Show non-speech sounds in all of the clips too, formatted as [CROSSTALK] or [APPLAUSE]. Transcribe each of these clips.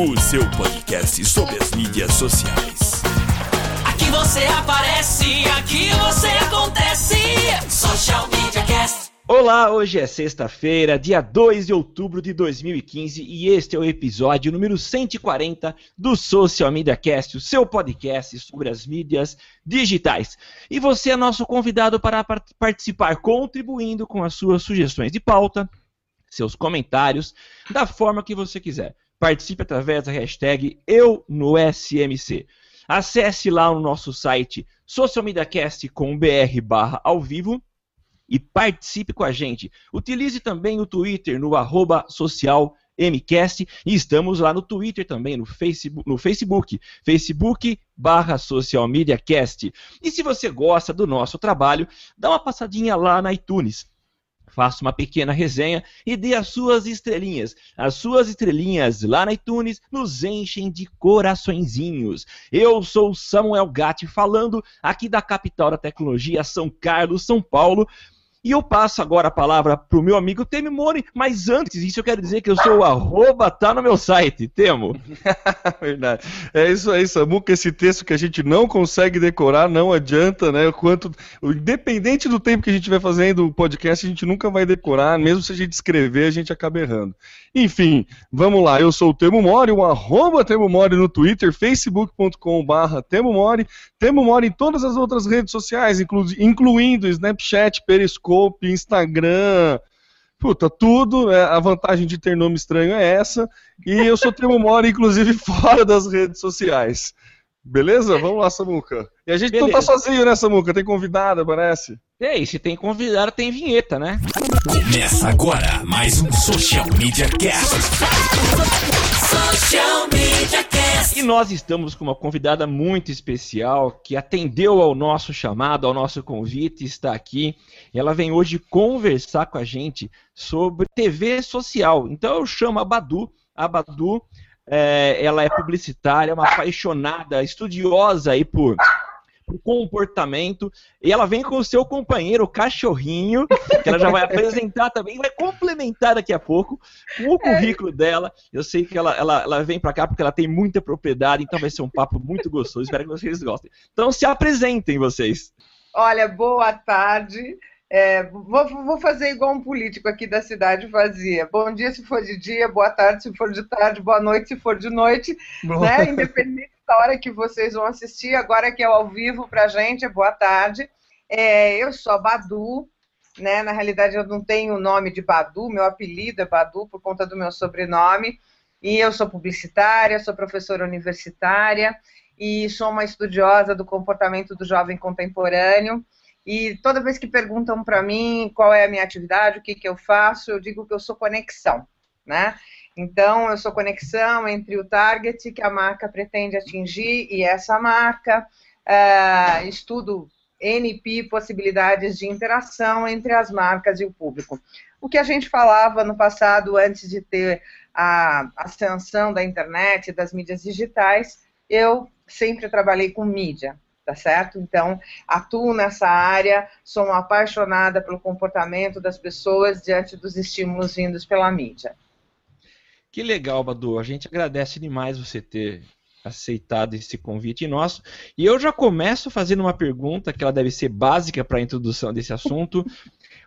o seu podcast sobre as mídias sociais. Aqui você aparece, aqui você acontece. Social Media Cast. Olá, hoje é sexta-feira, dia 2 de outubro de 2015 e este é o episódio número 140 do Social Media Cast, o seu podcast sobre as mídias digitais. E você é nosso convidado para par- participar, contribuindo com as suas sugestões de pauta, seus comentários, da forma que você quiser. Participe através da hashtag Eu no SMC. Acesse lá no nosso site socialmediacast.com.br barra ao vivo e participe com a gente. Utilize também o Twitter no arroba social MCast e estamos lá no Twitter também, no Facebook, no Facebook, Facebook barra Social Media Cast. E se você gosta do nosso trabalho, dá uma passadinha lá na iTunes. Faça uma pequena resenha e dê as suas estrelinhas. As suas estrelinhas lá na iTunes nos enchem de coraçõezinhos. Eu sou Samuel Gatti falando aqui da capital da tecnologia, São Carlos, São Paulo. E eu passo agora a palavra pro meu amigo Temo Mori, mas antes disso eu quero dizer que eu sou o arroba, tá no meu site, Temo. [LAUGHS] Verdade. É isso aí, Samuca. Esse texto que a gente não consegue decorar, não adianta, né? O quanto, independente do tempo que a gente vai fazendo o podcast, a gente nunca vai decorar, mesmo se a gente escrever, a gente acaba errando. Enfim, vamos lá. Eu sou o Temo Mori, o arroba Temo Mori no Twitter, facebook.com.br Temo Mori, Temo Mori em todas as outras redes sociais, inclu incluindo Snapchat, Periscope, Instagram, Puta, tudo, né? a vantagem de ter nome estranho é essa. E eu sou Temo Mori, inclusive, [LAUGHS] fora das redes sociais. Beleza? Vamos lá, Samuca. E a gente não tá Beleza. sozinho, né, Samuca? Tem convidada, parece. E aí, se tem convidado, tem vinheta, né? Começa agora mais um Social Media Cast. Social Media Cast. E nós estamos com uma convidada muito especial que atendeu ao nosso chamado, ao nosso convite, está aqui. Ela vem hoje conversar com a gente sobre TV social. Então eu chamo a Badu. A Badu, é, ela é publicitária, uma apaixonada, estudiosa aí por, por comportamento. E ela vem com o seu companheiro, o cachorrinho, que ela já vai apresentar também, vai complementar daqui a pouco com o currículo dela. Eu sei que ela, ela, ela vem pra cá porque ela tem muita propriedade, então vai ser um papo muito gostoso. Espero que vocês gostem. Então se apresentem vocês. Olha, boa tarde. É, vou, vou fazer igual um político aqui da cidade fazia. Bom dia se for de dia, boa tarde se for de tarde, boa noite se for de noite, né? Independente hora que vocês vão assistir, agora que é ao vivo pra gente, boa tarde. É, eu sou a Badu, né? Na realidade eu não tenho o nome de Badu, meu apelido é Badu por conta do meu sobrenome. E eu sou publicitária, sou professora universitária e sou uma estudiosa do comportamento do jovem contemporâneo. E toda vez que perguntam para mim qual é a minha atividade, o que, que eu faço, eu digo que eu sou conexão, né? Então, eu sou conexão entre o target que a marca pretende atingir e essa marca. ah, estudo NP, possibilidades de interação entre as marcas e o público. O que a gente falava no passado, antes de ter a ascensão da internet, das mídias digitais, eu sempre trabalhei com mídia, tá certo? Então, atuo nessa área, sou uma apaixonada pelo comportamento das pessoas diante dos estímulos vindos pela mídia. Que legal, Badu. A gente agradece demais você ter aceitado esse convite nosso. E eu já começo fazendo uma pergunta que ela deve ser básica para a introdução desse assunto.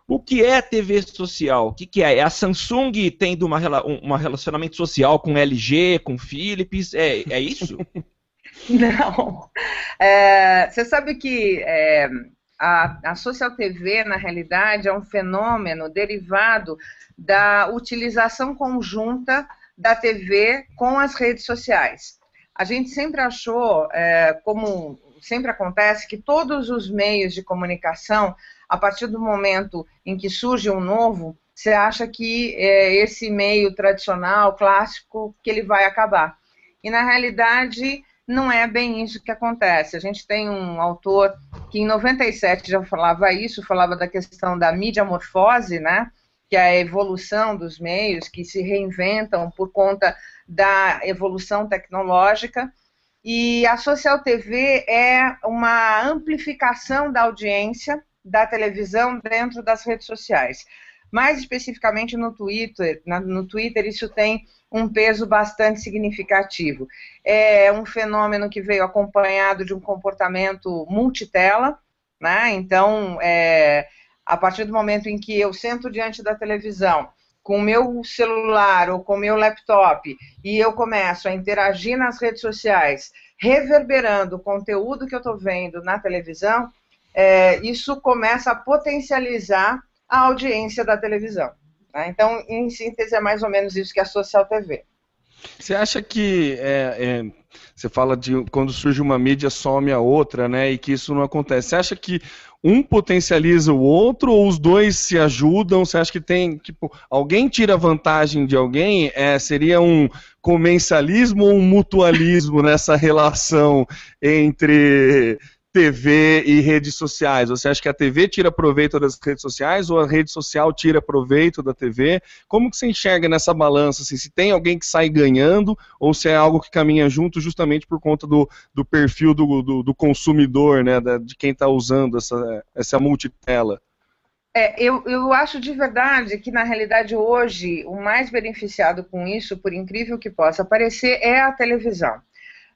O que é TV social? O que, que é? É a Samsung tendo uma, um relacionamento social com LG, com Philips? É, é isso? [LAUGHS] Não. É, você sabe que é, a, a social TV, na realidade, é um fenômeno derivado da utilização conjunta da TV com as redes sociais. A gente sempre achou, é, como sempre acontece, que todos os meios de comunicação, a partir do momento em que surge um novo, você acha que é, esse meio tradicional, clássico, que ele vai acabar. E na realidade não é bem isso que acontece. A gente tem um autor que em 97 já falava isso, falava da questão da mídia morfose, né? Que é a evolução dos meios que se reinventam por conta da evolução tecnológica. E a Social TV é uma amplificação da audiência da televisão dentro das redes sociais. Mais especificamente no Twitter, no Twitter isso tem um peso bastante significativo. É um fenômeno que veio acompanhado de um comportamento multitela, né? Então, é, a partir do momento em que eu sento diante da televisão com o meu celular ou com o meu laptop e eu começo a interagir nas redes sociais, reverberando o conteúdo que eu estou vendo na televisão, é, isso começa a potencializar a audiência da televisão. Né? Então, em síntese, é mais ou menos isso que é a Social TV. Você acha que é, é, você fala de quando surge uma mídia some a outra, né? E que isso não acontece. Você acha que um potencializa o outro ou os dois se ajudam? Você acha que tem, tipo, alguém tira vantagem de alguém? É, seria um comensalismo ou um mutualismo [LAUGHS] nessa relação entre TV e redes sociais? Você acha que a TV tira proveito das redes sociais ou a rede social tira proveito da TV? Como que você enxerga nessa balança? Assim, se tem alguém que sai ganhando ou se é algo que caminha junto justamente por conta do, do perfil do, do, do consumidor, né, da, de quem está usando essa, essa multitela? É, eu, eu acho de verdade que, na realidade, hoje, o mais beneficiado com isso, por incrível que possa parecer, é a televisão.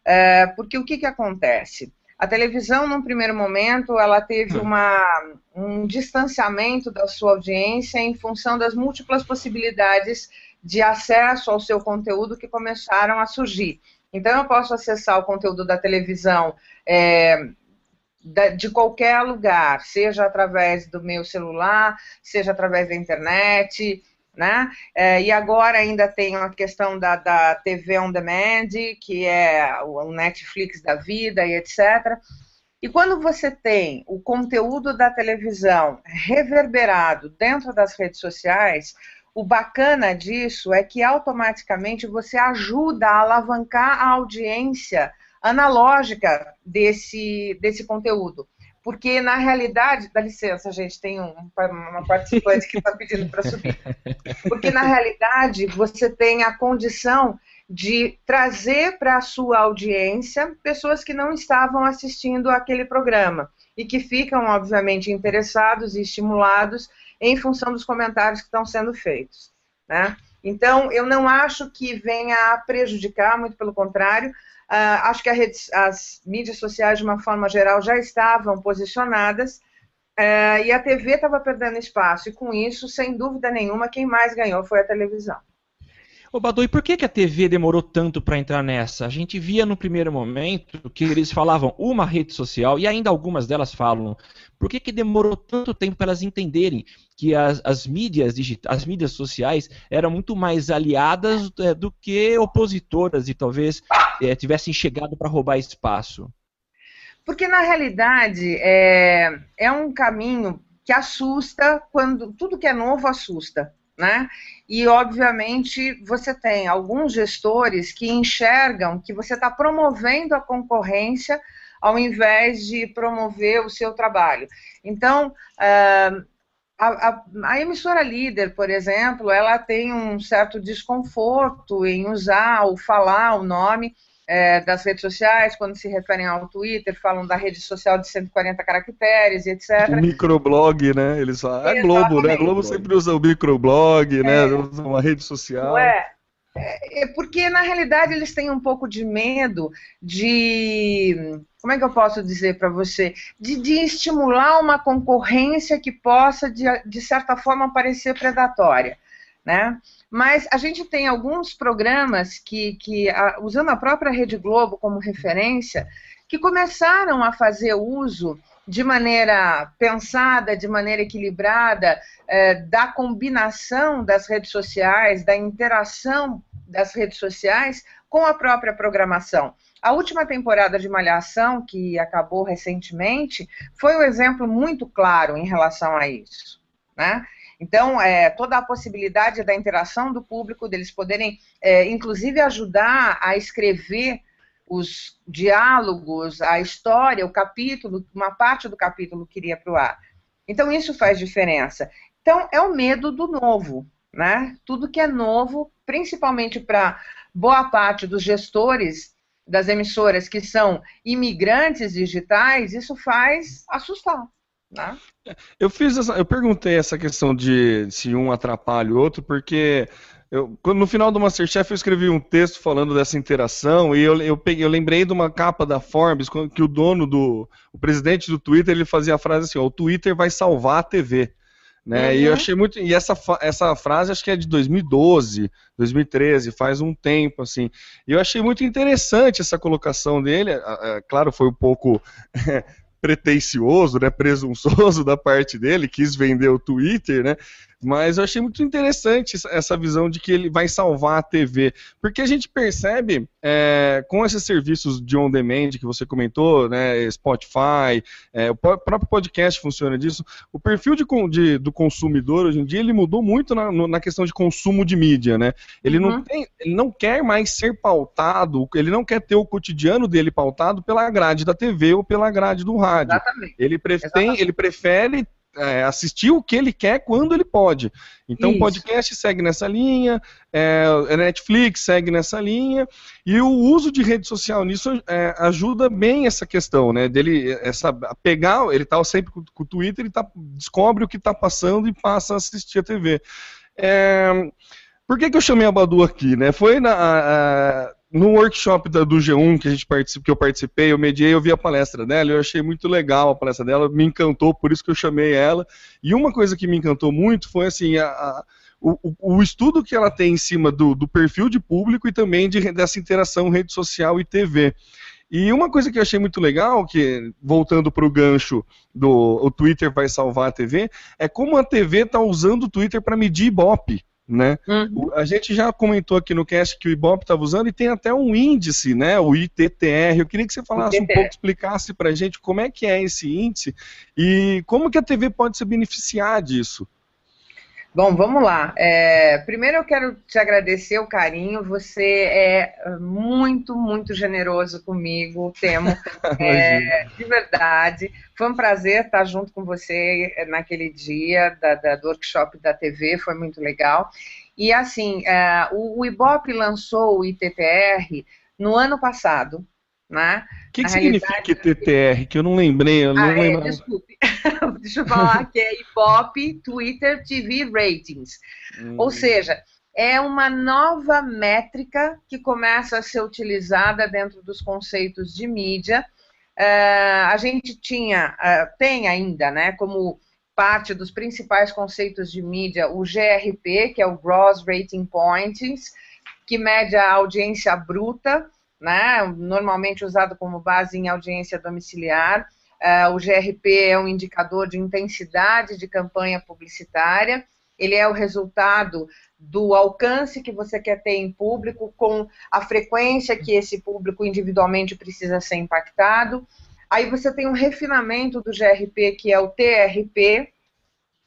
É, porque o que, que acontece? A televisão, num primeiro momento, ela teve hum. uma, um distanciamento da sua audiência em função das múltiplas possibilidades de acesso ao seu conteúdo que começaram a surgir. Então, eu posso acessar o conteúdo da televisão é, de qualquer lugar, seja através do meu celular, seja através da internet, né? É, e agora ainda tem a questão da, da TV on demand, que é o Netflix da vida e etc. E quando você tem o conteúdo da televisão reverberado dentro das redes sociais, o bacana disso é que automaticamente você ajuda a alavancar a audiência analógica desse, desse conteúdo porque na realidade, dá licença, gente, tem um, uma participante que está pedindo para subir. Porque na realidade você tem a condição de trazer para a sua audiência pessoas que não estavam assistindo aquele programa e que ficam, obviamente, interessados e estimulados em função dos comentários que estão sendo feitos. Né? Então, eu não acho que venha a prejudicar, muito pelo contrário, acho que rede, as mídias sociais, de uma forma geral, já estavam posicionadas uh, e a TV estava perdendo espaço. E com isso, sem dúvida nenhuma, quem mais ganhou foi a televisão. Ô Badu, e por que, que a TV demorou tanto para entrar nessa? A gente via no primeiro momento que eles falavam uma rede social, e ainda algumas delas falam. Por que, que demorou tanto tempo para elas entenderem que as, as mídias digitais, as mídias sociais eram muito mais aliadas é, do que opositoras e talvez é, tivessem chegado para roubar espaço? Porque na realidade é, é um caminho que assusta quando tudo que é novo assusta né? E, obviamente, você tem alguns gestores que enxergam que você está promovendo a concorrência ao invés de promover o seu trabalho. Então, uh, a, a, a, emissora líder, por exemplo, ela tem um certo desconforto em usar ou falar o nome é, das redes sociais, quando se referem ao Twitter, falam da rede social de 140 caracteres e etc. O microblog, né? Eles falam. A Globo, né? A Globo sempre usa o microblog, né? é. né? Usa uma rede social. É. É porque, na realidade, eles têm um pouco de medo de. Como é que eu posso dizer para você? De, de, estimular uma concorrência que possa, de, de certa forma, parecer predatória. Né? Mas a gente tem alguns programas que, que a, usando a própria Rede Globo como referência, que começaram a fazer uso de maneira pensada, de maneira equilibrada, é, da combinação das redes sociais, da interação das redes sociais com a própria programação. A última temporada de Malhação, que acabou recentemente, foi um exemplo muito claro em relação a isso. Né? Então, é, toda a possibilidade da interação do público, deles poderem, é, inclusive, ajudar a escrever os diálogos, a história, o capítulo, uma parte do capítulo que iria para o ar. Então, isso faz diferença. Então, é o medo do novo, né? Tudo que é novo, principalmente para boa parte dos gestores das emissoras que são imigrantes digitais, isso faz assustar. Né? Eu fiz essa, eu perguntei essa questão de se um atrapalha o outro, porque eu, no final do Masterchef eu escrevi um texto falando dessa interação e eu, eu, peguei, eu lembrei de uma capa da Forbes que o dono do, o presidente do Twitter, ele fazia a frase assim: ó, o Twitter vai salvar a TV. Né? Uhum. E eu achei muito. E essa, essa frase acho que é de 2012, 2013, faz um tempo, assim. E eu achei muito interessante essa colocação dele. É, claro, foi um pouco [LAUGHS] pretencioso, né, presunçoso [LAUGHS] da parte dele, quis vender o Twitter, né? Mas eu achei muito interessante essa visão de que ele vai salvar a TV, porque a gente percebe é, com esses serviços de on demand que você comentou, né, Spotify, é, o próprio podcast funciona disso. O perfil de, de, do consumidor hoje em dia ele mudou muito na, na questão de consumo de mídia, né? Ele, uhum. não tem, ele não quer mais ser pautado, ele não quer ter o cotidiano dele pautado pela grade da TV ou pela grade do rádio. Exatamente. Ele, pre Exatamente. Tem, ele prefere é, assistir o que ele quer quando ele pode. Então o podcast segue nessa linha, é, a Netflix segue nessa linha, e o uso de rede social nisso é, ajuda bem essa questão, né? Dele essa, pegar, ele está sempre com, com, o Twitter, ele tá, descobre o que está passando e passa a assistir a TV. É, por que, que eu chamei a Badu aqui, né? Foi na, a, no workshop da, do G1 que a gente participou, que eu participei, eu mediei, eu vi a palestra dela, eu achei muito legal a palestra dela, me encantou, por isso que eu chamei ela. E uma coisa que me encantou muito foi assim a, a o, o, estudo que ela tem em cima do, do perfil de público e também de, dessa interação rede social e TV. E uma coisa que eu achei muito legal, que voltando para o gancho do o Twitter vai salvar a TV, é como a TV está usando o Twitter para medir Ibope. Né? Uhum. A gente já comentou aqui no cast que o Ibope estava usando e tem até um índice, né? O ITTR. Eu queria que você falasse um pouco, explicasse para a gente como é que é esse índice e como que a TV pode se beneficiar disso. Bom, vamos lá. É, primeiro eu quero te agradecer o carinho. Você é muito, muito generoso comigo, Temo. [LAUGHS] É, de verdade. Foi um prazer estar junto com você naquele dia da, da, do workshop da TV, foi muito legal. E assim, é, o, o Ibope lançou o ITTR no ano passado, né? O que, que significa ITTR? Que eu não lembrei, eu não ah, é, Desculpe, [LAUGHS] deixa eu falar que é Ibope Twitter TV Ratings. Hum. Ou seja, é uma nova métrica que começa a ser utilizada dentro dos conceitos de mídia. Uh, a gente tinha, uh, tem ainda, né, como parte dos principais conceitos de mídia, o GRP, que é o Gross Rating Points, que mede a audiência bruta, né, normalmente usado como base em audiência domiciliar. Uh, o GRP é um indicador de intensidade de campanha publicitária. Ele é o resultado do alcance que você quer ter em público, com a frequência que esse público individualmente precisa ser impactado. Aí você tem um refinamento do GRP, que é o TRP,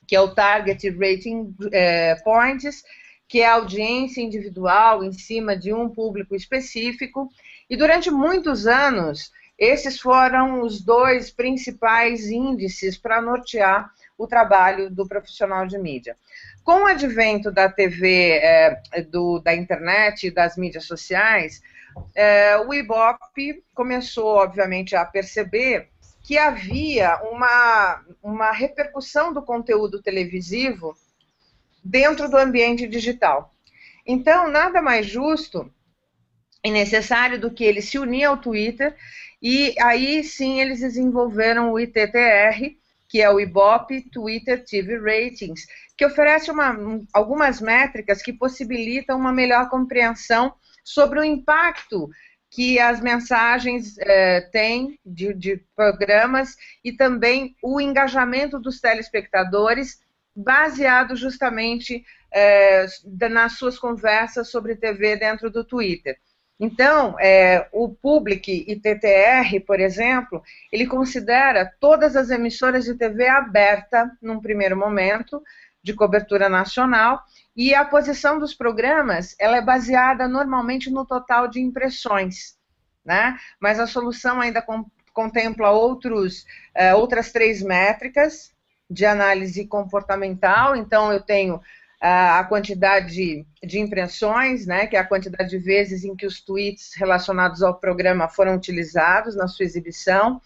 que é o Target Rating eh, Points, que é audiência individual em cima de um público específico. E durante muitos anos, esses foram os dois principais índices para nortear o trabalho do profissional de mídia. Com o advento da TV, é, do, da internet e das mídias sociais, é, o Ibope começou, obviamente, a perceber que havia uma, uma repercussão do conteúdo televisivo dentro do ambiente digital. Então, nada mais justo e necessário do que ele se unir ao Twitter e aí sim eles desenvolveram o ITTR, que é o Ibope Twitter TV Ratings, que oferece uma, algumas métricas que possibilitam uma melhor compreensão sobre o impacto que as mensagens eh, têm de, de programas e também o engajamento dos telespectadores baseado justamente é, nas suas conversas sobre TV dentro do Twitter. Então, é, o Public ITTR, por exemplo, ele considera todas as emissoras de TV aberta num primeiro momento, de cobertura nacional. E a posição dos programas ela é baseada normalmente no total de impressões, né? Mas a solução ainda contempla outros, uh, outras três métricas de análise comportamental. Então eu tenho uh, a quantidade de, de impressões, né? Que é a quantidade de vezes em que os tweets relacionados ao programa foram utilizados na sua exibição.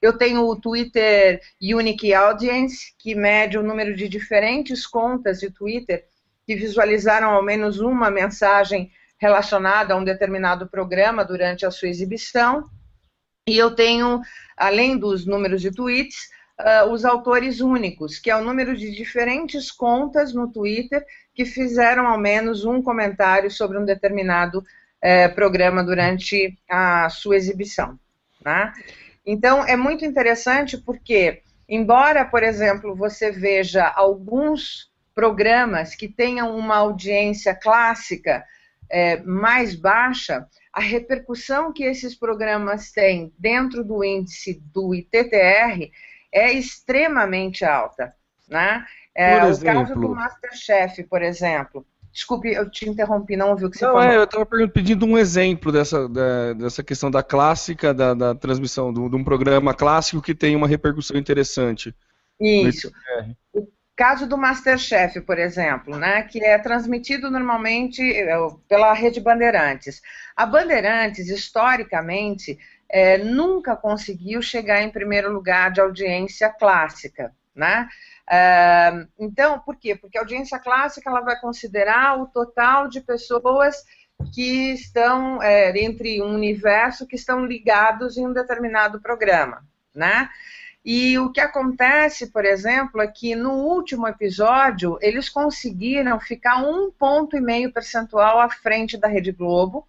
Eu tenho o Twitter Unique Audience, que mede o número de diferentes contas de Twitter que visualizaram ao menos uma mensagem relacionada a um determinado programa durante a sua exibição. E eu tenho, além dos números de tweets, uh, os autores únicos, que é o número de diferentes contas no Twitter que fizeram ao menos um comentário sobre um determinado uh, programa durante a sua exibição. Né? Então, é muito interessante porque, embora, por exemplo, você veja alguns programas que tenham uma audiência clássica é, mais baixa, a repercussão que esses programas têm dentro do índice do ITTR é extremamente alta. Né? É, o caso do Masterchef, por exemplo. Desculpe, eu te interrompi, não ouvi o que você não, falou. É, eu estava pedindo um exemplo dessa, da, dessa questão da clássica, da, da transmissão, do, de um programa clássico que tem uma repercussão interessante. Isso. O caso do Masterchef, por exemplo, né, que é transmitido normalmente é, pela Rede Bandeirantes. A Bandeirantes, historicamente, é, nunca conseguiu chegar em primeiro lugar de audiência clássica, né? É, então, por quê? Porque a audiência clássica ela vai considerar o total de pessoas que estão é, entre um universo que estão ligados em um determinado programa, né? E o que acontece, por exemplo, é que no último episódio eles conseguiram ficar um ponto e meio percentual à frente da Rede Globo,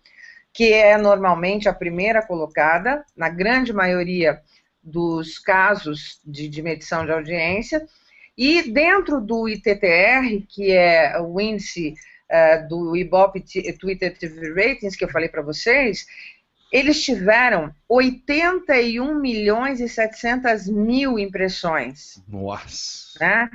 que é normalmente a primeira colocada, na grande maioria dos casos de, de medição de audiência. E dentro do ITTR, que é o índice uh, do Ibope Twitter TV Ratings, que eu falei para vocês, eles tiveram 81 milhões e 700 mil impressões. Nossa! Né?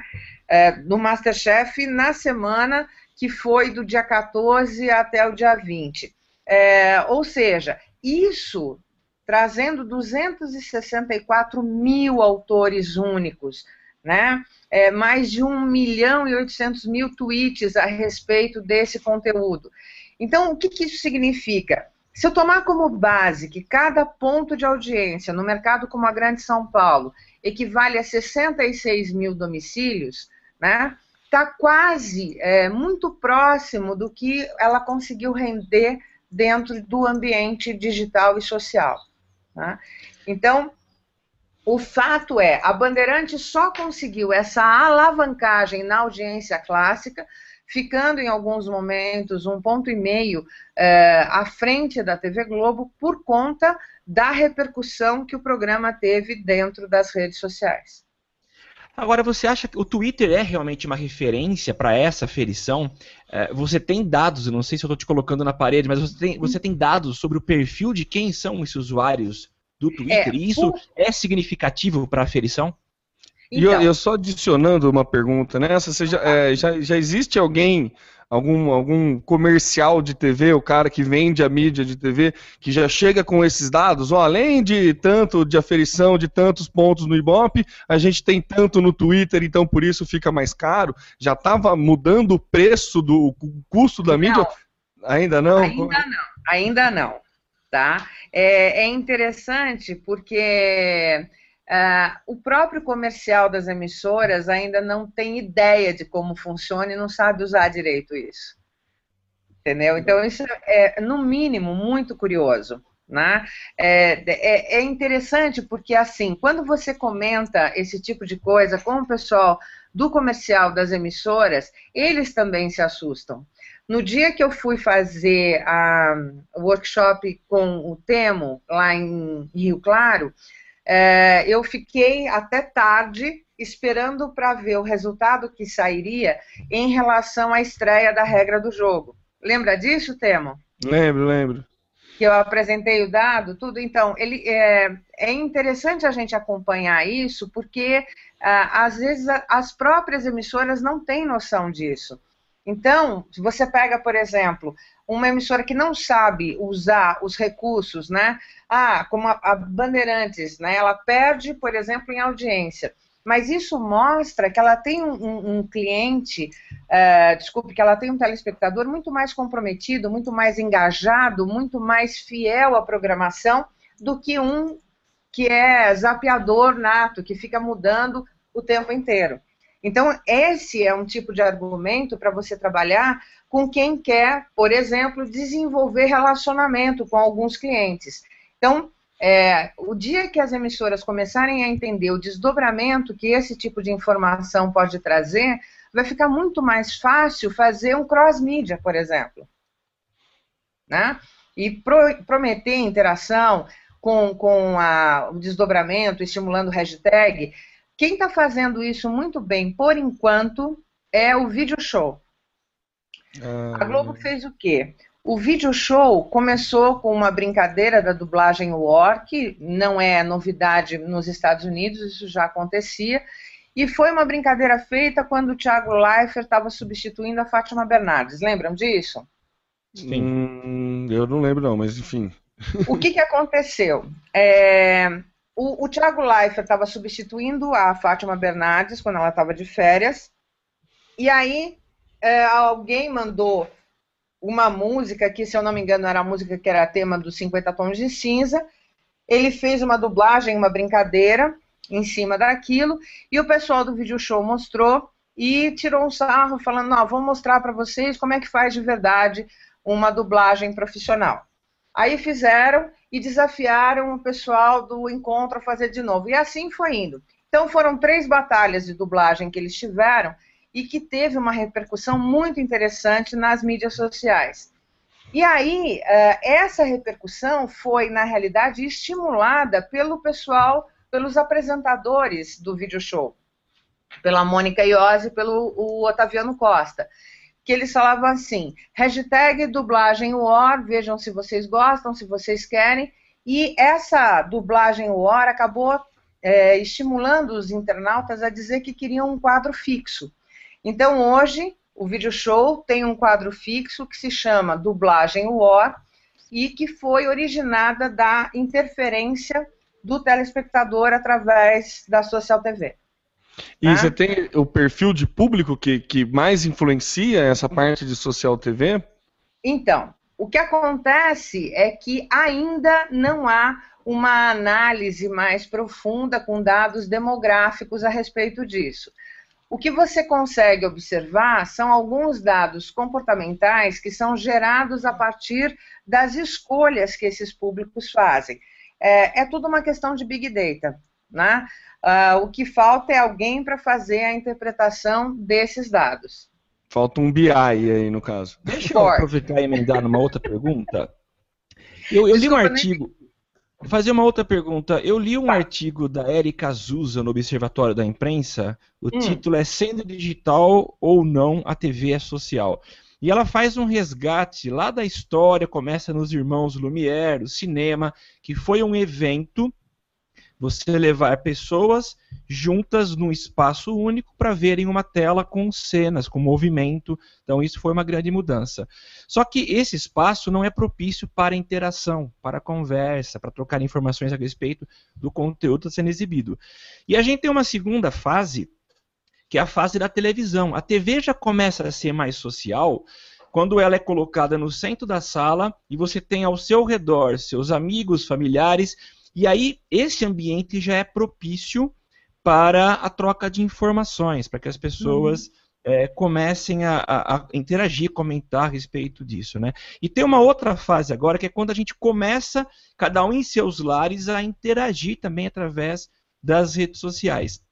É, no Masterchef na semana que foi do dia 14 até o dia 20. É, ou seja, isso trazendo 264 mil autores únicos, né? É, mais de 1 milhão e 800 mil tweets a respeito desse conteúdo. Então, o que, que isso significa? Se eu tomar como base que cada ponto de audiência no mercado como a Grande São Paulo equivale a 66 mil domicílios, né? Está quase é, muito próximo do que ela conseguiu render dentro do ambiente digital e social. Né? Então, o fato é, a Bandeirante só conseguiu essa alavancagem na audiência clássica ficando em alguns momentos um ponto e meio é, à frente da TV Globo por conta da repercussão que o programa teve dentro das redes sociais. Agora, você acha que o Twitter é realmente uma referência para essa ferição? É, você tem dados, eu não sei se eu estou te colocando na parede, mas você tem, você tem dados sobre o perfil de quem são esses usuários do Twitter? É, e isso por... é significativo para a ferição? Então, e eu, eu, só adicionando uma pergunta nessa, você já, é, já, já existe alguém, algum, algum comercial de TV, o cara que vende a mídia de TV, que já chega com esses dados? Ó, além de tanto de aferição de tantos pontos no Ibope, a gente tem tanto no Twitter, então por isso fica mais caro. Já estava mudando o preço do o custo da não, mídia? Ainda não? Ainda não, ainda não. Tá? É, é interessante porque Uh, o próprio comercial das emissoras ainda não tem ideia de como funciona e não sabe usar direito isso. Entendeu? Então, isso é, no mínimo, muito curioso. Né? É, é, é interessante porque, assim, quando você comenta esse tipo de coisa com o pessoal do comercial das emissoras, eles também se assustam. No dia que eu fui fazer a, o workshop com o Temo, lá em Rio Claro, é, eu fiquei até tarde esperando para ver o resultado que sairia em relação à estreia da regra do jogo. Lembra disso, Temo? Lembro, lembro. que eu apresentei o dado, tudo. Então, ele é, é interessante a gente acompanhar isso, porque ah, às vezes as próprias emissoras não têm noção disso. Então, se você pega, por exemplo, uma emissora que não sabe usar os recursos, né? Ah, como a, Bandeirantes, né? Ela perde, por exemplo, em audiência mas isso mostra que ela tem um, um, um cliente, uh, desculpe, que ela tem um telespectador muito mais comprometido, muito mais engajado, muito mais fiel à programação do que um que é zapeador nato, que fica mudando o tempo inteiro. Então, esse é um tipo de argumento para você trabalhar com quem quer, por exemplo, desenvolver relacionamento com alguns clientes. Então, é, o dia que as emissoras começarem a entender o desdobramento que esse tipo de informação pode trazer, vai ficar muito mais fácil fazer um cross-mídia, por exemplo. Né? E pro, prometer interação com, com a, o desdobramento, estimulando hashtag. Quem está fazendo isso muito bem, por enquanto, é o Video Show. Ah. A Globo fez o quê? O vídeo show começou com uma brincadeira da dublagem War, que não é novidade nos Estados Unidos, isso já acontecia, e foi uma brincadeira feita quando o Thiago Leifert estava substituindo a Fátima Bernardes. Lembram disso? Sim. Hum, eu não lembro não, mas enfim. O que, que aconteceu? É, o, o Thiago Leifert estava substituindo a Fátima Bernardes quando ela estava de férias, e aí é, alguém mandou uma música que, se eu não me engano, era a música que era tema dos 50 Tons de Cinza. Ele fez uma dublagem, uma brincadeira em cima daquilo, e o pessoal do vídeo show mostrou e tirou um sarro falando: "Não, vou mostrar para vocês como é que faz de verdade uma dublagem profissional". Aí fizeram e desafiaram o pessoal do encontro a fazer de novo. E assim foi indo. Então foram três batalhas de dublagem que eles tiveram e que teve uma repercussão muito interessante nas mídias sociais. E aí, eh, essa repercussão foi, na realidade, estimulada pelo pessoal, pelos apresentadores do vídeo show, pela Mônica Iose e pelo Otaviano Costa, que eles falavam assim, hashtag dublagem War, vejam se vocês gostam, se vocês querem, e essa dublagem War acabou é, estimulando os internautas a dizer que queriam um quadro fixo. Então, hoje, o vídeo show tem um quadro fixo que se chama Dublagem War e que foi originada da interferência do telespectador através da Social TV. E tá? você tem o perfil de público que, que mais influencia essa parte de Social TV? Então, o que acontece é que ainda não há uma análise mais profunda com dados demográficos a respeito disso. O que você consegue observar são alguns dados comportamentais que são gerados a partir das escolhas que esses públicos fazem. É, é tudo uma questão de big data. Né? Uh, o que falta é alguém para fazer a interpretação desses dados. Falta um BI aí, no caso. Deixa eu aproveitar e emendar numa outra pergunta. Eu, eu li um artigo. Vou fazer uma outra pergunta. Eu li um tá. artigo da Erika Azusa no Observatório da Imprensa. O hum. título é Sendo Digital ou Não, a TV é Social. E ela faz um resgate lá da história, começa nos Irmãos Lumière, o cinema, que foi um evento você levar pessoas juntas num espaço único para verem uma tela com cenas, com movimento. Então, isso foi uma grande mudança. Só que esse espaço não é propício para interação, para conversa, para trocar informações a respeito do conteúdo sendo exibido. E a gente tem uma segunda fase, que é a fase da televisão. A TV já começa a ser mais social quando ela é colocada no centro da sala e você tem ao seu redor seus amigos, familiares e aí, esse ambiente já é propício para a troca de informações, para que as pessoas uhum. é, comecem a, a, a, interagir, comentar a respeito disso. Né? E tem uma outra fase agora, que é quando a gente começa, cada um em seus lares, a interagir também através das redes sociais.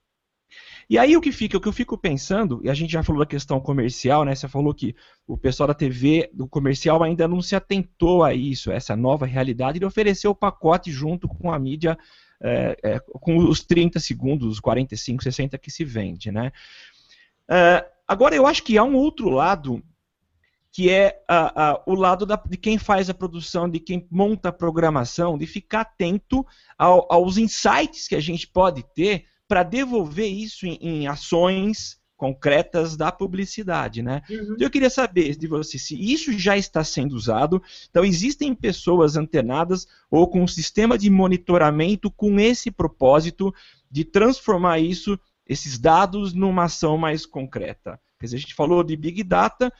E aí o que fica, o que eu fico pensando, e a gente já falou da questão comercial, né? Você falou que o pessoal da TV, do comercial, ainda não se atentou a isso, essa nova realidade, de oferecer o pacote junto com a mídia, é, é, com os 30 segundos, os 45, 60 que se vende, né? É, agora eu acho que há um outro lado que é a, a, o lado da, de quem faz a produção, de quem monta a programação, de ficar atento ao, aos insights que a gente pode ter para devolver isso em, em, ações concretas da publicidade, né? Uhum. Eu queria saber de você se isso já está sendo usado. Então existem pessoas antenadas ou com um sistema de monitoramento com esse propósito de transformar isso, esses dados, numa ação mais concreta. Quer dizer, a gente falou de big data,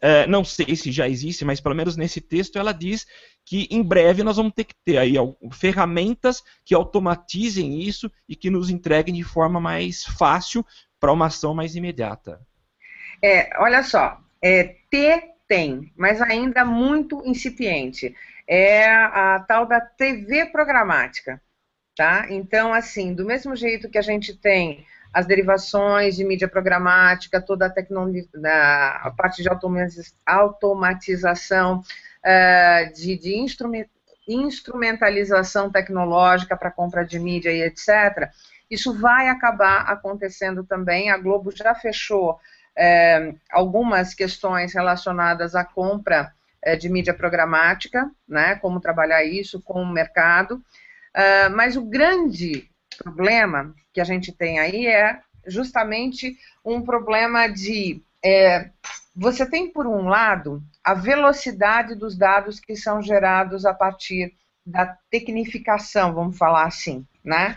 é, não sei se já existe, mas pelo menos nesse texto ela diz que em breve nós vamos ter que ter aí ferramentas que automatizem isso e que nos entreguem de forma mais fácil para uma ação mais imediata. É, olha só, é, ter tem, mas ainda muito incipiente. É a tal da TV programática, tá? Então, assim, do mesmo jeito que a gente tem as derivações de mídia programática, toda a tecnologia, a parte de automatização, uh, de, de instrumentalização tecnológica para compra de mídia e etc. Isso vai acabar acontecendo também. A Globo já fechou é, algumas questões relacionadas à compra é, de mídia programática, né, como trabalhar isso com o mercado. Uh, mas o grande problema que a gente tem aí é justamente um problema de. É, você tem, por um lado, a velocidade dos dados que são gerados a partir da tecnificação, vamos falar assim, né?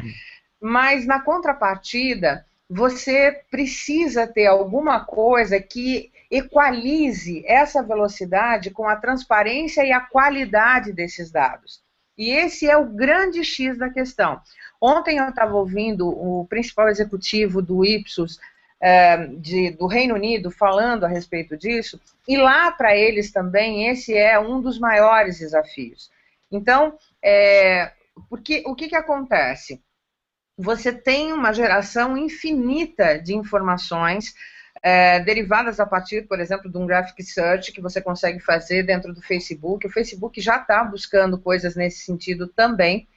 Mas, na contrapartida, você precisa ter alguma coisa que equalize essa velocidade com a transparência e a qualidade desses dados. E esse é o grande X da questão. Ontem eu estava ouvindo o principal executivo do Ipsos é, de, do Reino Unido falando a respeito disso, e lá para eles também esse é um dos maiores desafios. Então, é, porque o que, que acontece? Você tem uma geração infinita de informações é, derivadas a partir, por exemplo, de um graphic search que você consegue fazer dentro do Facebook. O Facebook já está buscando coisas nesse sentido também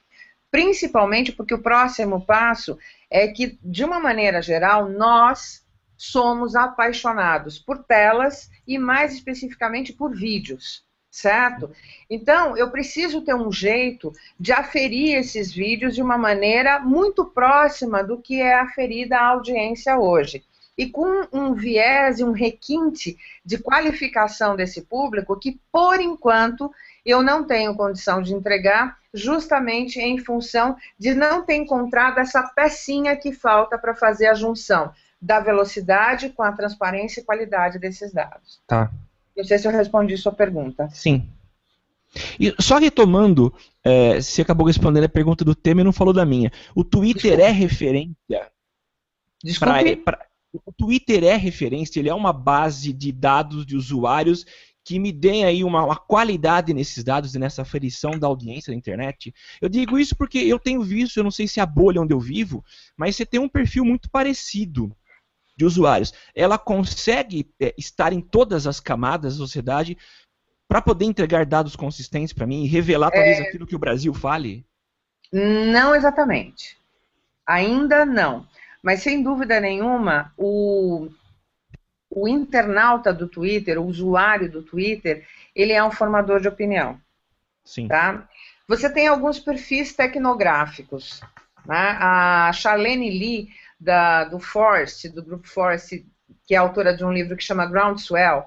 principalmente porque o próximo passo é que, de uma maneira geral, nós somos apaixonados por telas e, mais especificamente, por vídeos, certo? Então, eu preciso ter um jeito de aferir esses vídeos de uma maneira muito próxima do que é aferida a audiência hoje. E com um viés e um requinte de qualificação desse público que, por enquanto, eu não tenho condição de entregar, justamente em função de não ter encontrado essa pecinha que falta para fazer a junção da velocidade com a transparência e qualidade desses dados. Tá. Não sei se eu respondi sua pergunta. Sim. E só retomando, é, você acabou respondendo a pergunta do tema e não falou da minha. O Twitter Desculpa. é referência? Desculpe. Pra, pra, o Twitter é referência, ele é uma base de dados de usuários que me deem aí uma, uma, qualidade nesses dados e nessa aferição da audiência da internet. Eu digo isso porque eu tenho visto, eu não sei se é a bolha onde eu vivo, mas você tem um perfil muito parecido de usuários. Ela consegue é, estar em todas as camadas da sociedade para poder entregar dados consistentes para mim e revelar talvez é... aquilo que o Brasil fale? Não exatamente. Ainda não. Mas sem dúvida nenhuma, o, o internauta do Twitter, o usuário do Twitter, ele é um formador de opinião. Sim. Tá? Você tem alguns perfis tecnográficos. Né? A Charlene Lee, da, do Forest, do Grupo Forest, que é autora de um livro que chama Groundswell,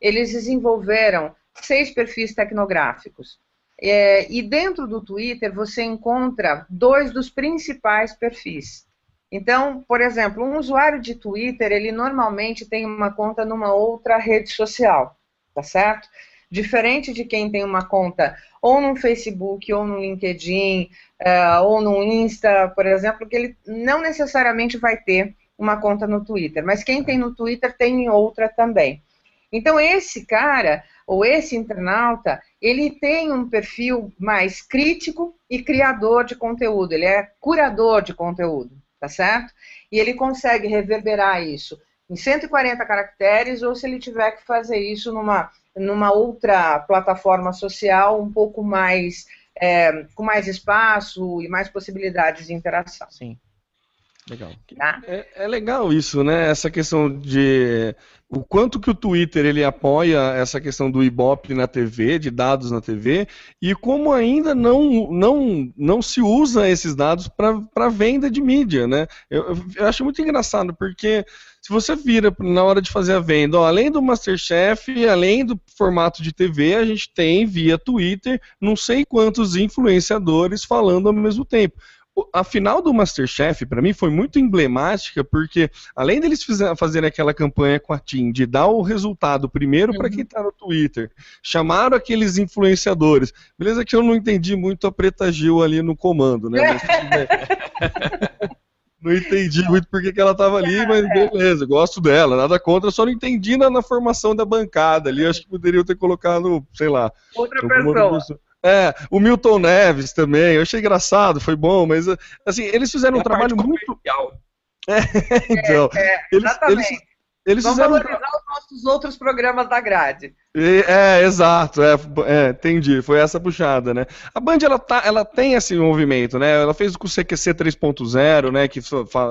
eles desenvolveram seis perfis tecnográficos. É, e dentro do Twitter você encontra dois dos principais perfis. Então, por exemplo, um usuário de Twitter, ele normalmente tem uma conta numa outra rede social, tá certo? Diferente de quem tem uma conta ou no Facebook, ou no LinkedIn, uh, ou no Insta, por exemplo, que ele não necessariamente vai ter uma conta no Twitter, mas quem tem no Twitter tem outra também. Então, esse cara, ou esse internauta, ele tem um perfil mais crítico e criador de conteúdo, ele é curador de conteúdo tá certo? E ele consegue reverberar isso em 140 caracteres ou se ele tiver que fazer isso numa, numa outra plataforma social um pouco mais é, com mais espaço e mais possibilidades de interação. Sim. Legal. Tá? É, é, legal isso, né? Essa questão de o quanto que o Twitter ele apoia essa questão do Ibope na TV, de dados na TV, e como ainda não, não, não se usa esses dados para venda de mídia, né? Eu, eu, acho muito engraçado, porque se você vira na hora de fazer a venda, ó, além do Masterchef, além do formato de TV, a gente tem via Twitter não sei quantos influenciadores falando ao mesmo tempo a final do Masterchef, para mim, foi muito emblemática, porque além deles fazerem aquela campanha com a TIM de dar o resultado primeiro uhum. para quem está no Twitter, chamaram aqueles influenciadores. Beleza que eu não entendi muito a Preta Gil ali no comando, né? Mas, [LAUGHS] não entendi muito porque que ela estava ali, mas beleza, gosto dela, nada contra, só não entendi na, na formação da bancada ali, acho que poderiam ter colocado, sei lá. Outra pessoa. É, o Milton Neves também, eu achei engraçado, foi bom, mas assim, eles fizeram é um trabalho muito. É, então, é, é, eles, eles, eles Vamos fizeram... valorizar os nossos outros programas da grade. É, exato, é, é, entendi, foi essa puxada, né? A Band, ela, tá, ela tem esse movimento, né? Ela fez com o CQC 3.0, né, que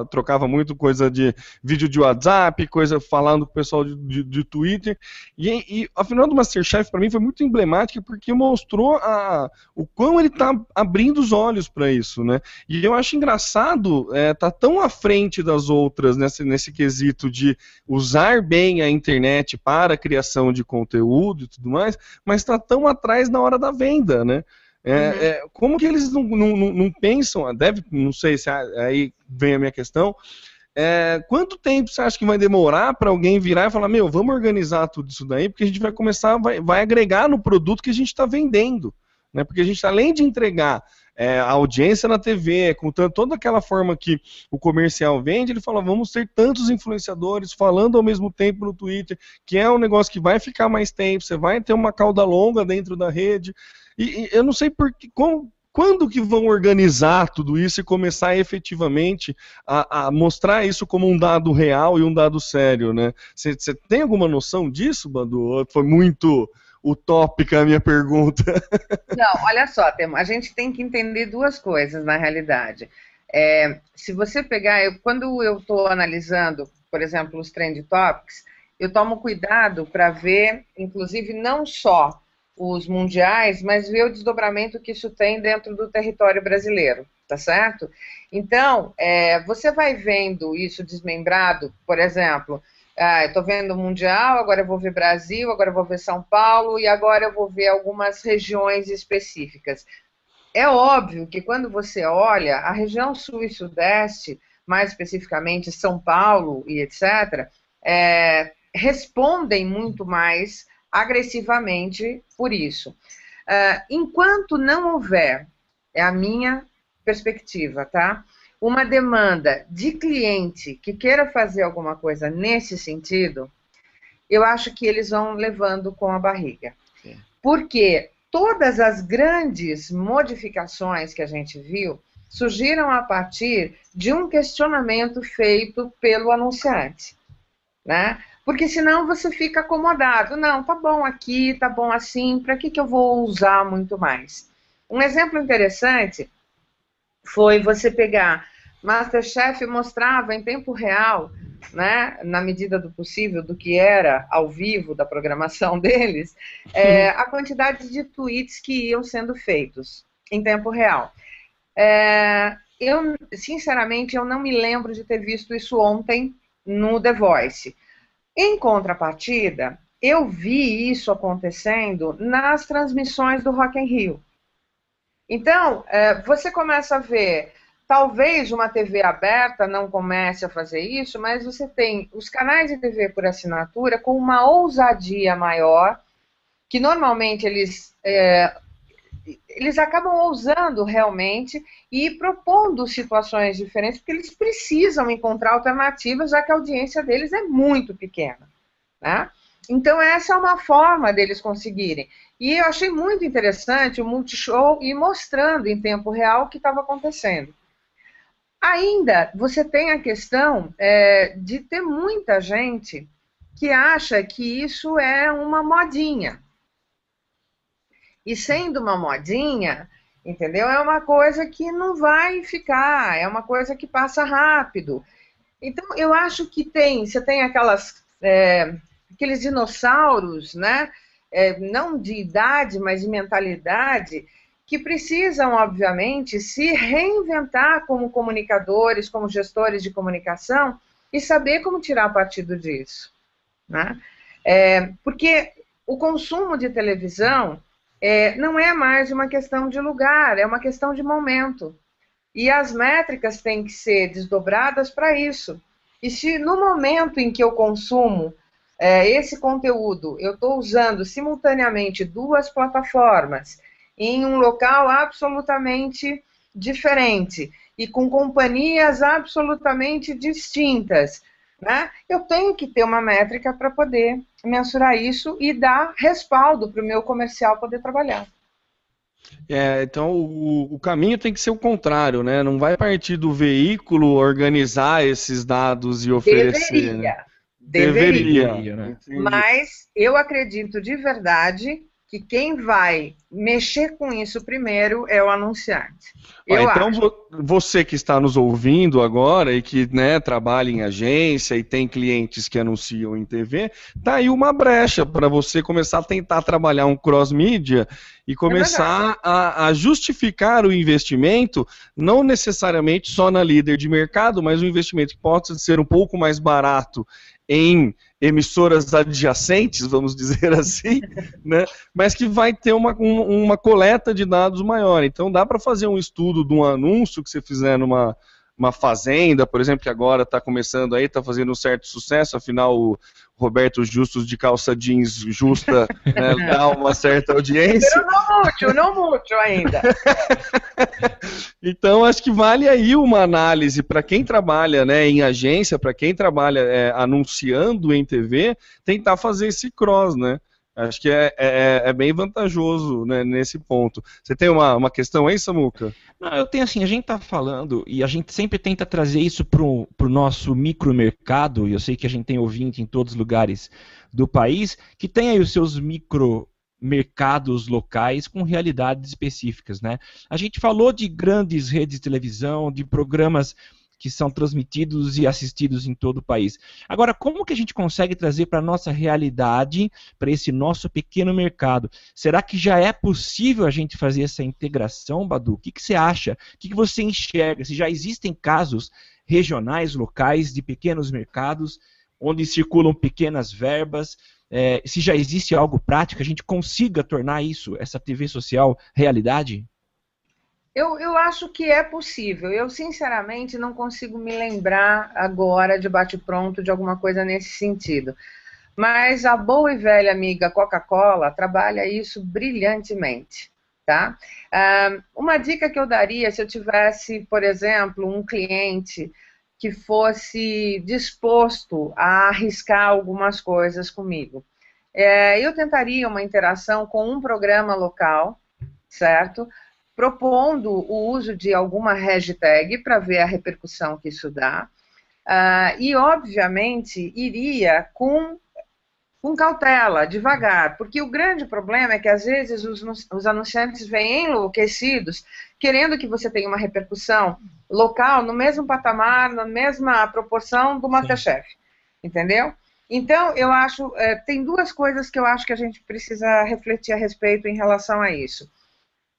trocava muito coisa de vídeo de WhatsApp, coisa falando com o pessoal de, de, de Twitter, e, e a final do Masterchef, para mim, foi muito emblemática, porque mostrou a, o quão ele tá abrindo os olhos para isso, né? E eu acho engraçado, é, tá tão à frente das outras nesse, nesse quesito de usar bem a internet para a criação de conteúdo, conteúdo e tudo mais, mas está tão atrás na hora da venda, né? É, uhum. é, como que eles não, não, não, pensam, ah, deve, não sei se aí vem a minha questão, é, quanto tempo você acha que vai demorar para alguém virar e falar, meu, vamos organizar tudo isso daí, porque a gente vai começar, vai, vai agregar no produto que a gente está vendendo, né? Porque a gente, além de entregar é, a audiência na TV, com toda aquela forma que o comercial vende, ele fala, vamos ter tantos influenciadores falando ao mesmo tempo no Twitter, que é um negócio que vai ficar mais tempo, você vai ter uma cauda longa dentro da rede, e, e eu não sei por que, como, quando que vão organizar tudo isso e começar efetivamente a, a mostrar isso como um dado real e um dado sério, né? Você tem alguma noção disso, Badu? Foi muito utópica a minha pergunta. [LAUGHS] Não, olha só, a gente tem que entender duas coisas na realidade. É, se você pegar, eu, quando eu estou analisando, por exemplo, os trend topics, eu tomo cuidado para ver, inclusive, não só os mundiais, mas ver o desdobramento que isso tem dentro do território brasileiro, tá certo? Então, é, você vai vendo isso desmembrado, por exemplo, ah, vendo o Mundial, agora eu vou ver Brasil, agora eu vou ver São Paulo e agora eu vou ver algumas regiões específicas. É óbvio que quando você olha a região sul e sudeste, mais especificamente São Paulo e etc., é, respondem muito mais agressivamente por isso. Uh, enquanto não houver, é a minha perspectiva, tá? Uma demanda de cliente que queira fazer alguma coisa nesse sentido, eu acho que eles vão levando com a barriga. Sim. Porque todas as grandes modificações que a gente viu surgiram a partir de um questionamento feito pelo anunciante, né? Porque senão você fica acomodado. Não, tá bom aqui, tá bom assim, para que, que eu vou usar muito mais? Um exemplo interessante foi você pegar Masterchef mostrava em tempo real, né, na medida do possível, do que era ao vivo da programação [LAUGHS] deles, é, a quantidade de tweets que iam sendo feitos em tempo real. É, eu, sinceramente, eu não me lembro de ter visto isso ontem no The Voice. Em contrapartida, eu vi isso acontecendo nas transmissões do Rock in Rio. Então, é, você começa a ver, talvez uma TV aberta não comece a fazer isso, mas você tem os canais de TV por assinatura com uma ousadia maior, que normalmente eles, é, eles acabam ousando realmente e propondo situações diferentes, porque eles precisam encontrar alternativas, já que a audiência deles é muito pequena. Né? Então, essa é uma forma deles conseguirem. E eu achei muito interessante o Multishow ir mostrando em tempo real o que estava acontecendo. Ainda você tem a questão é, de ter muita gente que acha que isso é uma modinha. E sendo uma modinha, entendeu? É uma coisa que não vai ficar, é uma coisa que passa rápido. Então, eu acho que tem, você tem aquelas, é, aqueles dinossauros, né? É, não de idade, mas de mentalidade, que precisam, obviamente, se reinventar como comunicadores, como gestores de comunicação e saber como tirar partido disso. Né? É, porque o consumo de televisão é, não é mais uma questão de lugar, é uma questão de momento. E as métricas têm que ser desdobradas para isso. E se no momento em que eu consumo é, esse conteúdo, eu estou usando simultaneamente duas plataformas em um local absolutamente diferente e com companhias absolutamente distintas, né? Eu tenho que ter uma métrica para poder mensurar isso e dar respaldo para o meu comercial poder trabalhar. É, então o, o, caminho tem que ser o contrário, né? Não vai partir do veículo organizar esses dados e oferecer. Deveria. Né? Deveria. Deveria né? Mas eu acredito de verdade que quem vai mexer com isso primeiro é o anunciante. Eu então acho. você que está nos ouvindo agora e que né, trabalha em agência e tem clientes que anunciam em TV, tá aí uma brecha para você começar a tentar trabalhar um cross-mídia e começar é a, a, justificar o investimento, não necessariamente só na líder de mercado, mas um investimento que possa ser um pouco mais barato em emissoras adjacentes, vamos [LAUGHS] dizer assim, né, mas que vai ter uma, uma coleta de dados maior. Então dá para fazer um estudo de um anúncio que você fizer numa uma fazenda, por exemplo, que agora está começando aí, está fazendo um certo sucesso, afinal o Roberto Justus de calça jeans justa [LAUGHS] né, dá uma certa audiência. não muito, não muito ainda. [LAUGHS] então acho que vale aí uma análise para quem trabalha né, em agência, para quem trabalha é, anunciando em TV, tentar fazer esse cross, né? Acho que é, é, é, bem vantajoso né, nesse ponto. Você tem uma, uma questão aí, Samuca? Não, eu tenho assim, a gente está falando e a gente sempre tenta trazer isso para o nosso micromercado, e eu sei que a gente tem ouvinte em todos os lugares do país, que tem aí os seus micro mercados locais com realidades específicas, né? A gente falou de grandes redes de televisão, de programas que são transmitidos e assistidos em todo o país. Agora, como que a gente consegue trazer para a nossa realidade, para esse nosso pequeno mercado? Será que já é possível a gente fazer essa integração, Badu? O que, que você acha? O que, que você enxerga? Se já existem casos regionais, locais, de pequenos mercados, onde circulam pequenas verbas, é, se já existe algo prático, a gente consiga tornar isso, essa TV social, realidade? Eu, eu acho que é possível. Eu, sinceramente, não consigo me lembrar agora de bate-pronto de alguma coisa nesse sentido. Mas a boa e velha amiga Coca-Cola trabalha isso brilhantemente. Tá? Uh, uma dica que eu daria se eu tivesse, por exemplo, um cliente que fosse disposto a arriscar algumas coisas comigo. É, eu tentaria uma interação com um programa local, certo? Propondo o uso de alguma hashtag para ver a repercussão que isso dá. Uh, e, obviamente, iria com, com cautela, devagar, porque o grande problema é que, às vezes, os, os anunciantes vêm enlouquecidos, querendo que você tenha uma repercussão local no mesmo patamar, na mesma proporção do Masterchef. Entendeu? Então, eu acho, é, tem duas coisas que eu acho que a gente precisa refletir a respeito em relação a isso.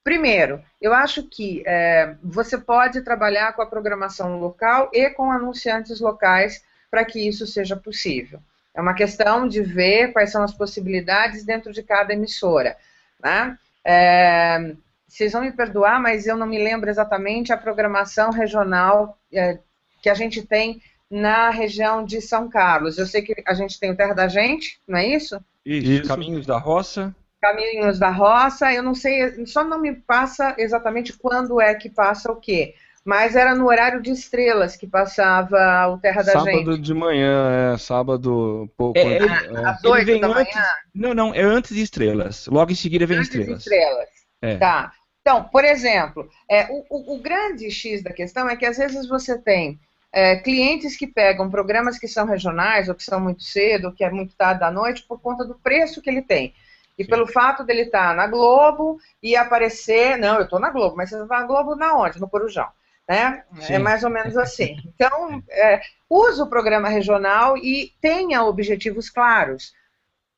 Primeiro, eu acho que é, você pode trabalhar com a programação local e com anunciantes locais para que isso seja possível. É uma questão de ver quais são as possibilidades dentro de cada emissora. Né? É, vocês vão me perdoar, mas eu não me lembro exatamente a programação regional é, que a gente tem na região de São Carlos. Eu sei que a gente tem o Terra da Gente, não é isso? Isso, Caminhos da Roça. Caminhos da Roça, eu não sei, só não me passa exatamente quando é que passa o quê. Mas era no horário de estrelas que passava o Terra da sábado Gente. Sábado de manhã, é, sábado pouco é, antes. É. Às oito da antes, manhã? Não, não, é antes de estrelas. Logo em seguida vem antes estrelas. De estrelas. É. Tá. Então, por exemplo, é, o, o, o, grande X da questão é que às vezes você tem é, clientes que pegam programas que são regionais ou que são muito cedo, ou que é muito tarde da noite, por conta do preço que ele tem. E Sim. pelo fato dele estar tá na Globo e aparecer, não, eu estou na Globo, mas você está na Globo na onde? No Corujão. Né? É mais ou menos assim. Então, é, use o programa regional e tenha objetivos claros.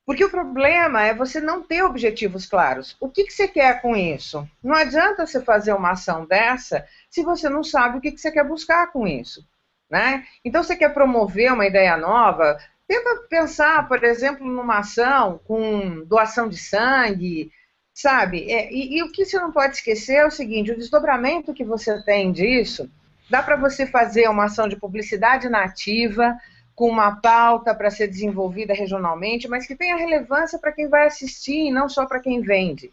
Porque o problema é você não ter objetivos claros. O que, que você quer com isso? Não adianta você fazer uma ação dessa se você não sabe o que, que você quer buscar com isso. Né? Então, você quer promover uma ideia nova, tenta pensar, por exemplo, numa ação com doação de sangue, sabe? É, e, e, o que você não pode esquecer é o seguinte: o desdobramento que você tem disso, dá para você fazer uma ação de publicidade nativa com uma pauta para ser desenvolvida regionalmente, mas que tenha relevância para quem vai assistir e não só para quem vende.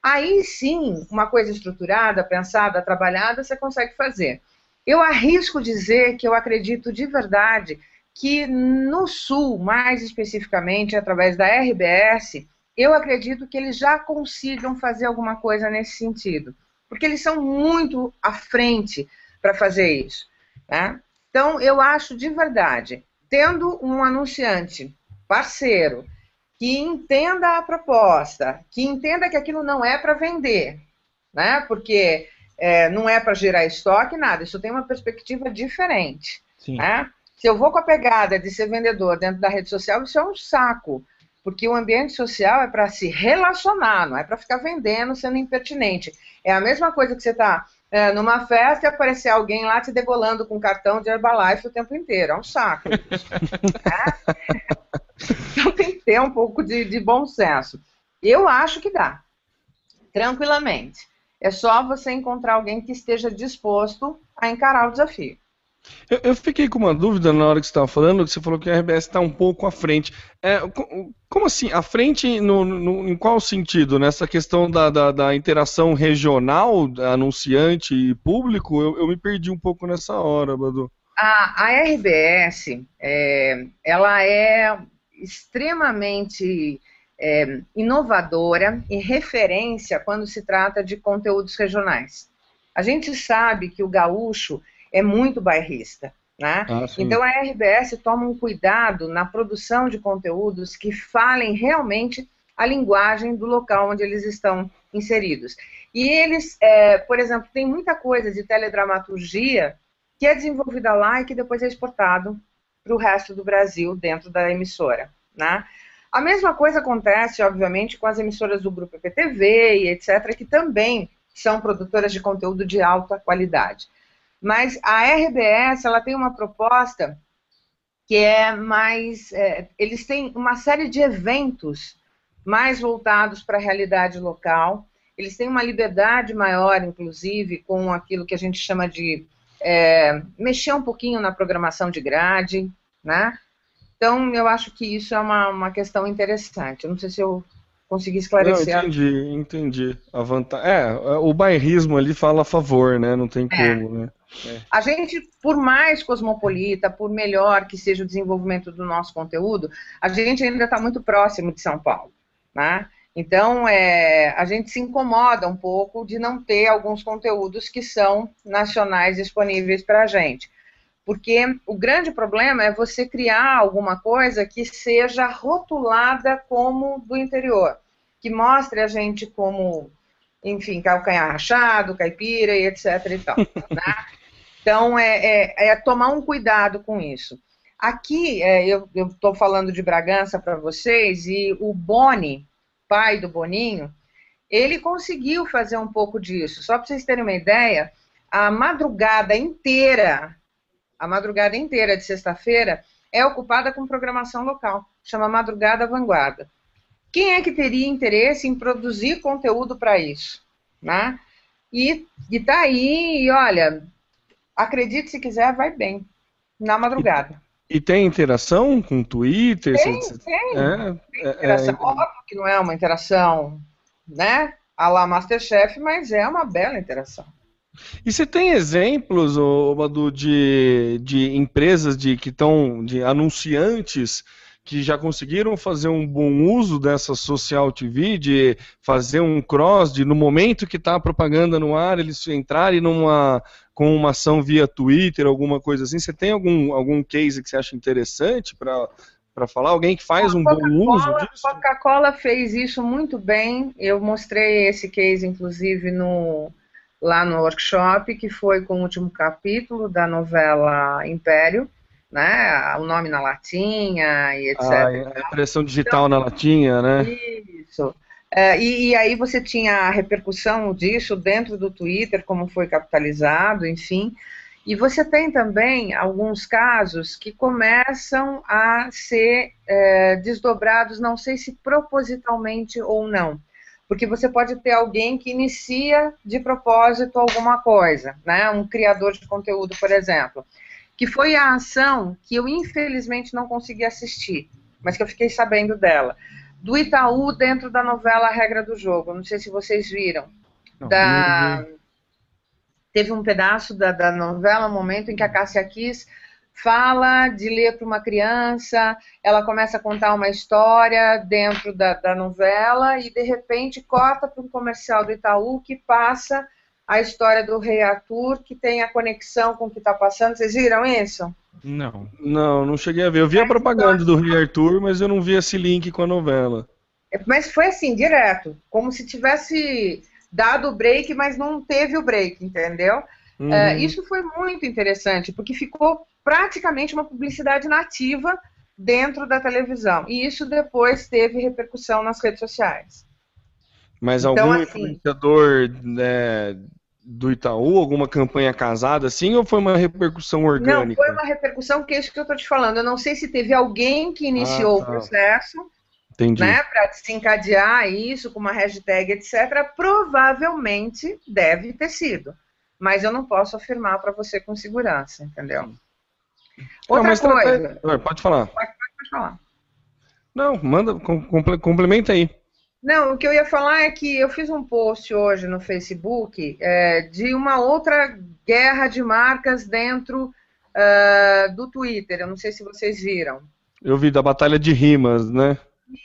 Aí sim, uma coisa estruturada, pensada, trabalhada, você consegue fazer. Eu arrisco dizer que eu acredito de verdade que no Sul, mais especificamente através da RBS, eu acredito que eles já consigam fazer alguma coisa nesse sentido, porque eles são muito à frente para fazer isso. Né? Então, eu acho de verdade tendo um anunciante parceiro que entenda a proposta, que entenda que aquilo não é para vender, né? Porque é, não é para gerar estoque, nada. Isso tem uma perspectiva diferente. Né? Se eu vou com a pegada de ser vendedor dentro da rede social, isso é um saco. Porque o ambiente social é para se relacionar, não é para ficar vendendo, sendo impertinente. É a mesma coisa que você está é, numa festa e aparecer alguém lá te degolando com cartão de Herbalife o tempo inteiro. É um saco. [LAUGHS] é? Então tem que ter um pouco de, de bom senso. Eu acho que dá. Tranquilamente. É só você encontrar alguém que esteja disposto a encarar o desafio. Eu, eu, fiquei com uma dúvida na hora que você estava falando, que você falou que a RBS está um pouco à frente. É, como assim? À frente no, no, em qual sentido? Nessa questão da, da, da interação regional, anunciante e público? Eu, eu, me perdi um pouco nessa hora, Badu. A, a RBS, é, ela é extremamente é, inovadora e referência quando se trata de conteúdos regionais. A gente sabe que o gaúcho é muito bairrista. Né? Ah, então a RBS toma um cuidado na produção de conteúdos que falem realmente a linguagem do local onde eles estão inseridos. E eles, é, por exemplo, tem muita coisa de teledramaturgia que é desenvolvida lá e que depois é exportado para o resto do Brasil dentro da emissora. Né? A mesma coisa acontece, obviamente, com as emissoras do grupo PTV e etc., que também são produtoras de conteúdo de alta qualidade. Mas a RBS ela tem uma proposta que é mais. É, eles têm uma série de eventos mais voltados para a realidade local. Eles têm uma liberdade maior, inclusive, com aquilo que a gente chama de é, mexer um pouquinho na programação de grade, né? Então, eu acho que isso é uma, uma questão interessante. Eu não sei se eu consegui esclarecer. Não, entendi, entendi. A vantagem. É, o bairrismo ali fala a favor, né? Não tem é. como, né? É. A gente, por mais cosmopolita, por melhor que seja o desenvolvimento do nosso conteúdo, a gente ainda está muito próximo de São Paulo, né? Então, é, a gente se incomoda um pouco de não ter alguns conteúdos que são nacionais disponíveis para a gente. Porque o grande problema é você criar alguma coisa que seja rotulada como do interior, que mostre a gente como, enfim, calcanhar rachado, caipira e etc e tal, [LAUGHS] né? Então, é, é, é tomar um cuidado com isso. Aqui, é, eu estou falando de Bragança para vocês, e o Boni, pai do Boninho, ele conseguiu fazer um pouco disso. Só para vocês terem uma ideia, a madrugada inteira, a madrugada inteira de sexta-feira, é ocupada com programação local, chama Madrugada Vanguarda. Quem é que teria interesse em produzir conteúdo para isso? Né? E, está aí, e olha, acredite se quiser, vai bem, na madrugada. E, e tem interação com o Twitter? Tem, você... tem. É, tem interação. É, é... Óbvio que não é uma interação, né, a la Masterchef, mas é uma bela interação. E você tem exemplos, Madu, de, de empresas de, que estão, de anunciantes que já conseguiram fazer um bom uso dessa social TV, de fazer um cross, de no momento que está a propaganda no ar, eles entrarem numa, com uma ação via Twitter, alguma coisa assim. Você tem algum, algum case que você acha interessante para para falar? Alguém que faz um bom uso disso? Coca-Cola fez isso muito bem. Eu mostrei esse case, inclusive, no, lá no workshop, que foi com o último capítulo da novela Império, né? O nome na latinha e etc. Ah, a impressão digital então, na latinha, né? Isso. É, e, e, aí você tinha a repercussão disso dentro do Twitter, como foi capitalizado, enfim. E você tem também alguns casos que começam a ser é, desdobrados, não sei se propositalmente ou não. Porque você pode ter alguém que inicia de propósito alguma coisa, né? Um criador de conteúdo, por exemplo, que foi a ação que eu infelizmente não consegui assistir, mas que eu fiquei sabendo dela do Itaú dentro da novela A Regra do Jogo. Não sei se vocês viram. Não, da... não Teve um pedaço da, da novela, um momento em que a Cássia Kiss fala de ler para uma criança, ela começa a contar uma história dentro da, da novela e de repente corta para um comercial do Itaú que passa a história do Rei Arthur, que tem a conexão com o que está passando. Vocês viram isso? Não. Não, não cheguei a ver. Eu vi a propaganda do Rei Arthur, mas eu não vi esse link com a novela. É, mas foi assim, direto. Como se tivesse dado o break, mas não teve o break, entendeu? Uhum. É, isso foi muito interessante, porque ficou praticamente uma publicidade nativa dentro da televisão. E isso depois teve repercussão nas redes sociais. Mas então, algum assim, influenciador né, do Itaú, alguma campanha casada assim, ou foi uma repercussão orgânica? Não, foi uma repercussão que é isso que eu estou te falando. Eu não sei se teve alguém que iniciou ah, tá. o processo, Entendi. né, para desencadear isso com uma hashtag, etc. Provavelmente deve ter sido, mas eu não posso afirmar para você com segurança, entendeu? Outra não, coisa. Pode falar. Pode, pode falar. Não, manda, complementa aí. Não, o que eu ia falar é que eu fiz um post hoje no Facebook é, de uma outra guerra de marcas dentro uh, do Twitter. Eu não sei se vocês viram. Eu vi da batalha de rimas, né?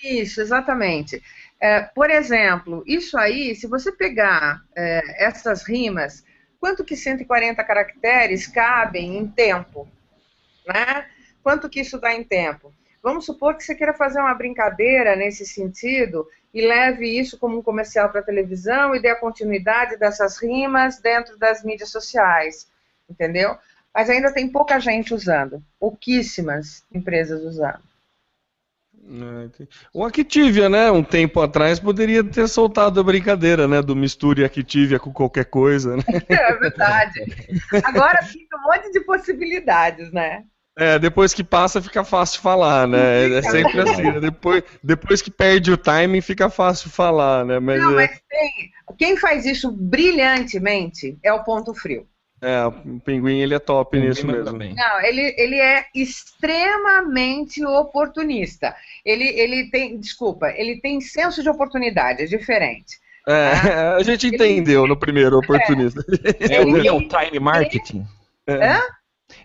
Isso, exatamente. É, por exemplo, isso aí, se você pegar é, essas rimas, quanto que 140 caracteres cabem em tempo? Né? Quanto que isso dá em tempo? Vamos supor que você queira fazer uma brincadeira nesse sentido e leve isso como um comercial para televisão e dê a continuidade dessas rimas dentro das mídias sociais, entendeu? Mas ainda tem pouca gente usando, pouquíssimas empresas usando. É, o Activia, né, um tempo atrás poderia ter soltado a brincadeira, né, do misture Activia com qualquer coisa, né? [LAUGHS] É verdade. Agora fica um monte de possibilidades, né? É, depois que passa fica fácil falar, né? É sempre assim, né? Depois, depois que perde o timing fica fácil falar, né? Mas, Não, é... mas tem, quem faz isso brilhantemente é o ponto frio. É, o pinguim ele é top nisso mesmo. Também. Não, ele, ele é extremamente oportunista. Ele, ele tem, desculpa, ele tem senso de oportunidade, é diferente. É, ah, [LAUGHS] a gente entendeu ele, no primeiro oportunista. É, é o real time marketing. Ele, é.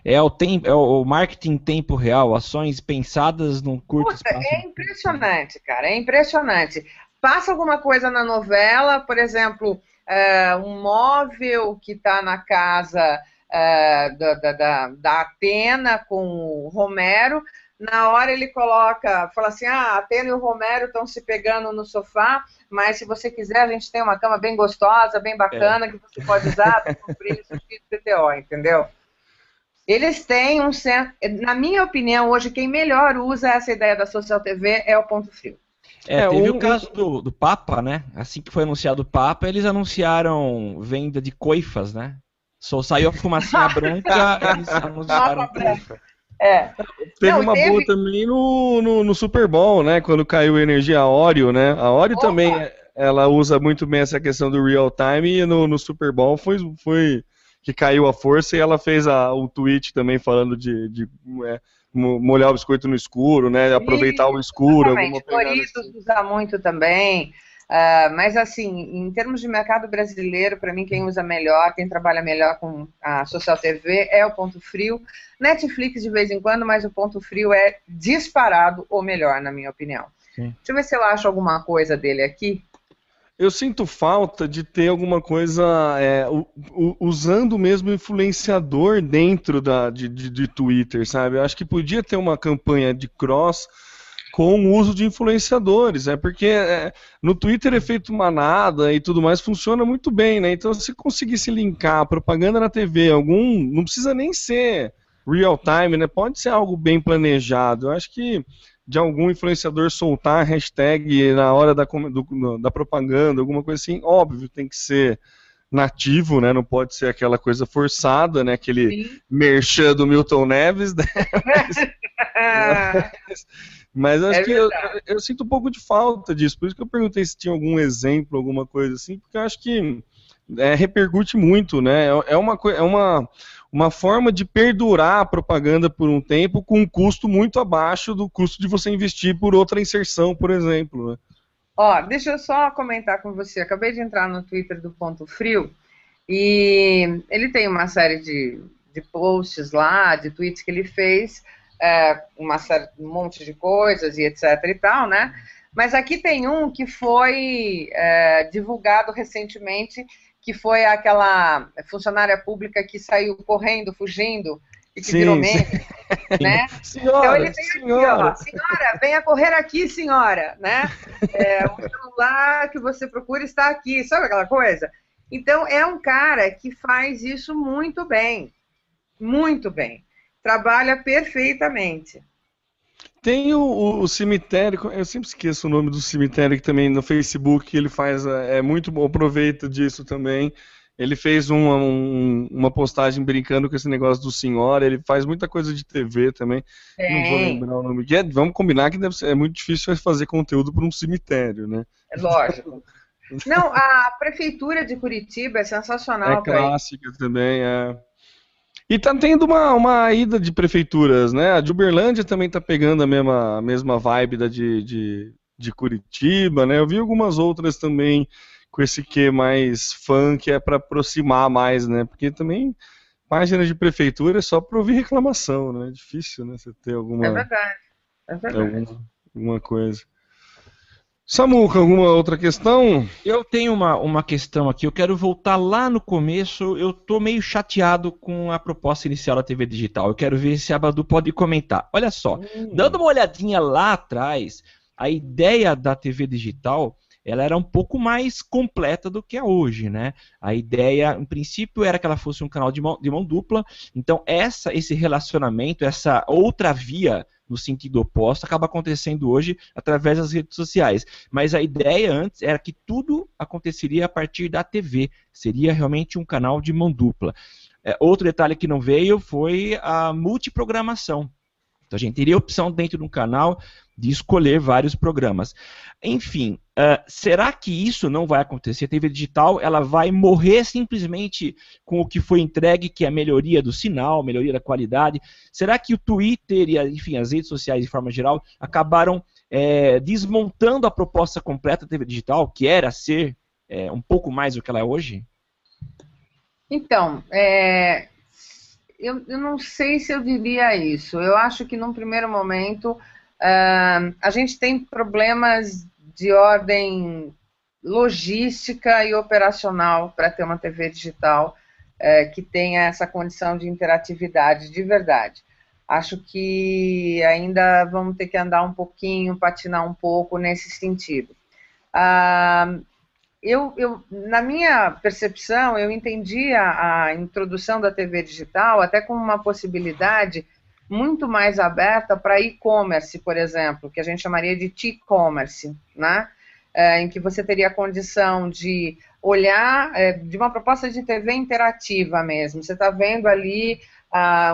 É o, tempo, é o marketing em tempo real, ações pensadas num curto Puta, espaço. É impressionante, cara, é impressionante. Passa alguma coisa na novela, por exemplo, é, um móvel que está na casa é, da, da, da, da Atena com o Romero, na hora ele coloca, fala assim, ah, a Atena e o Romero estão se pegando no sofá, mas se você quiser, a gente tem uma cama bem gostosa, bem bacana, é. que você pode usar para cumprir isso de PTO, entendeu? Eles têm um certo. Na minha opinião, hoje, quem melhor usa essa ideia da social TV é o ponto frio. É, é teve um, o caso do, do Papa, né? Assim que foi anunciado o Papa, eles anunciaram venda de coifas, né? Só saiu a fumacinha [LAUGHS] branca, eles anunciaram coifa. É. Teve Não, uma teve... boa também no, no, no, Super Bowl, né? Quando caiu a energia Oreo, né? A Oreo Opa. também, ela usa muito bem essa questão do real time e no, no Super Bowl foi, foi que caiu a força e ela fez a, o tweet também falando de, de é, molhar o biscoito no escuro, né? Aproveitar o escuro. Exatamente. Doritos assim. usa muito também. Uh, mas assim, em termos de mercado brasileiro, para mim quem usa melhor, quem trabalha melhor com a social TV é o Ponto Frio. Netflix de vez em quando, mas o Ponto Frio é disparado o melhor, na minha opinião. Sim. Deixa eu ver se eu acho alguma coisa dele aqui. Eu sinto falta de ter alguma coisa é, u, usando o mesmo influenciador dentro da, de, de, de, Twitter, sabe? Eu acho que podia ter uma campanha de cross com o uso de influenciadores, é porque é, no Twitter efeito manada e tudo mais funciona muito bem, né? Então se conseguisse linkar propaganda na TV, algum, não precisa nem ser real time, né? Pode ser algo bem planejado. Eu acho que de algum influenciador soltar a hashtag na hora da, do, da propaganda, alguma coisa assim, óbvio, tem que ser nativo, né? Não pode ser aquela coisa forçada, né? Aquele Sim. merchan do Milton Neves, né? [LAUGHS] mas, mas acho é que eu, eu, sinto um pouco de falta disso. Por isso que eu perguntei se tinha algum exemplo, alguma coisa assim, porque eu acho que é, repercute muito, né? É, é uma, é uma, uma forma de perdurar a propaganda por um tempo com um custo muito abaixo do custo de você investir por outra inserção, por exemplo. Né? Ó, deixa eu só comentar com você. Acabei de entrar no Twitter do Ponto Frio e ele tem uma série de, de posts lá, de tweets que ele fez, é, uma série, um monte de coisas e etc e tal, né? Mas aqui tem um que foi é, divulgado recentemente que foi aquela funcionária pública que saiu correndo, fugindo, e que sim, virou meme, [LAUGHS] né? Senhora, então ele tem senhora. aqui, ó, senhora, venha correr aqui, senhora, né? [LAUGHS] É, o celular que você procura está aqui, sabe aquela coisa? Então é um cara que faz isso muito bem, muito bem, trabalha perfeitamente. Tem o, o, cemitério, eu sempre esqueço o nome do cemitério que também no Facebook ele faz, é, é muito bom, aproveita disso também. Ele fez uma, um, uma postagem brincando com esse negócio do senhor, ele faz muita coisa de TV também. É. Não vou lembrar o nome. É, vamos combinar que ser, é muito difícil fazer conteúdo para um cemitério, né? É lógico. [LAUGHS] Não, a prefeitura de Curitiba é sensacional. É clássica também, é. E tá tendo uma, uma ida de prefeituras, né? A de Uberlândia também tá pegando a mesma, a mesma vibe da de, de, de Curitiba, né? Eu vi algumas outras também com esse que mais que é para aproximar mais, né? Porque também página de prefeitura é só para ouvir reclamação, né? É difícil, né? Você ter alguma. É verdade. É verdade. Alguma, alguma coisa. Samuca, alguma outra questão? Eu tenho uma, uma questão aqui. Eu quero voltar lá no começo. Eu tô meio chateado com a proposta inicial da TV digital. Eu quero ver se a Badu pode comentar. Olha só, hum. dando uma olhadinha lá atrás, a ideia da TV digital ela era um pouco mais completa do que é hoje, né? A ideia, em princípio, era que ela fosse um canal de mão, de mão dupla. Então, essa, esse relacionamento, essa outra via no sentido oposto, acaba acontecendo hoje através das redes sociais. Mas a ideia antes era que tudo aconteceria a partir da TV, seria realmente um canal de mão dupla. É, outro detalhe que não veio foi a multiprogramação. Então a gente teria a opção dentro de um canal de escolher vários programas. Enfim, uh, será que isso não vai acontecer? A TV digital ela vai morrer simplesmente com o que foi entregue, que é a melhoria do sinal, melhoria da qualidade? Será que o Twitter e, enfim, as redes sociais de forma geral acabaram é, desmontando a proposta completa da TV digital, que era ser é, um pouco mais do que ela é hoje? Então, é, eu, eu não sei se eu diria isso. Eu acho que num primeiro momento uh, a gente tem problemas de ordem logística e operacional para ter uma TV digital uh, que tenha essa condição de interatividade de verdade. Acho que ainda vamos ter que andar um pouquinho, patinar um pouco nesse sentido. Uh, eu, eu, na minha percepção, eu entendi a, a, introdução da TV digital até como uma possibilidade muito mais aberta para e-commerce, por exemplo, que a gente chamaria de T-commerce, né? É, em que você teria a condição de olhar é, de uma proposta de TV interativa mesmo. Você está vendo ali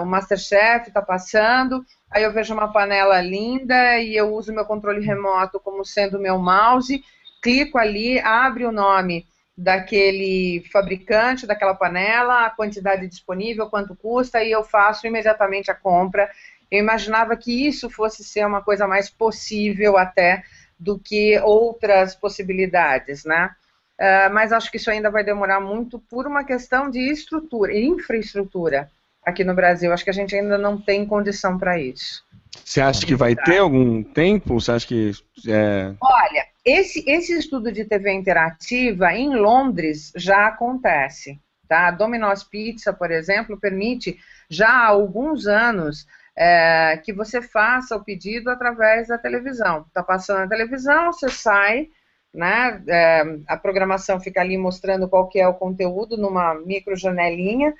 o Masterchef está passando, aí eu vejo uma panela linda e eu uso meu controle remoto como sendo meu mouse clico ali, abre o nome daquele fabricante, daquela panela, a quantidade disponível, quanto custa, e eu faço imediatamente a compra. Eu imaginava que isso fosse ser uma coisa mais possível até do que outras possibilidades, né? Uh, mas acho que isso ainda vai demorar muito por uma questão de estrutura, infraestrutura aqui no Brasil. Acho que a gente ainda não tem condição para isso. Você acha que vai ter algum tempo? Você acha que. É... Olha, esse, esse estudo de TV interativa em Londres já acontece. Tá? A Domino's Pizza, por exemplo, permite já há alguns anos é, que você faça o pedido através da televisão. Está passando na televisão, você sai, né? É, a programação fica ali mostrando qual que é o conteúdo numa micro janelinha,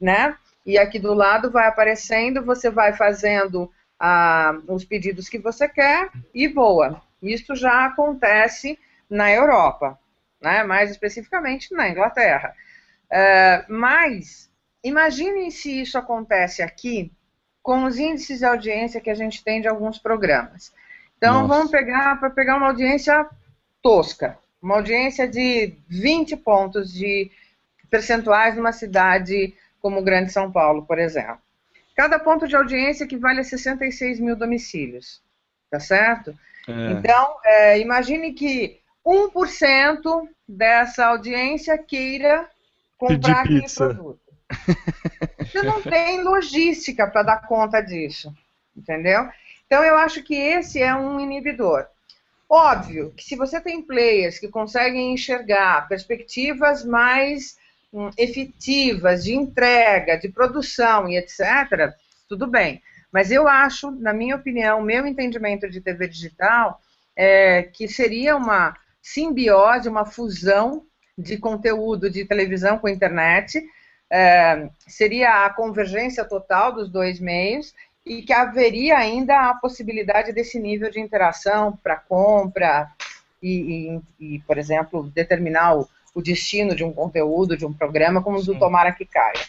né? E aqui do lado vai aparecendo, você vai fazendo ah, os pedidos que você quer e voa. Isso já acontece na Europa, né? mais especificamente na Inglaterra. Uh, mas imagine se isso acontece aqui com os índices de audiência que a gente tem de alguns programas. Então Nossa. vamos pegar para pegar uma audiência tosca, uma audiência de 20 pontos de percentuais numa cidade como Grande São Paulo, por exemplo. Cada ponto de audiência equivale a 66 mil domicílios, tá certo? É. Então, é, imagine que 1% dessa audiência queira comprar aquele produto. Você não tem logística para dar conta disso, entendeu? Então, eu acho que esse é um inibidor. Óbvio que se você tem players que conseguem enxergar perspectivas mais efetivas de entrega, de produção e etc., tudo bem. Mas eu acho, na minha opinião, meu entendimento de TV digital, é que seria uma simbiose, uma fusão de conteúdo de televisão com internet, é, seria a convergência total dos dois meios e que haveria ainda a possibilidade desse nível de interação para compra e, e, e, por exemplo, determinar o, o, destino de um conteúdo, de um programa, como do Tomara que Caia.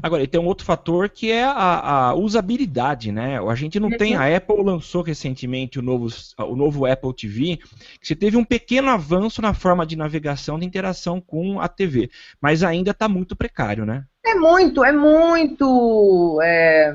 Agora, tem um outro fator que é a, a usabilidade, né? A gente não tem. A Apple lançou recentemente o novo, o novo Apple TV, que você teve um pequeno avanço na forma de navegação de interação com a TV, mas ainda está muito precário, né? É muito, é muito. É,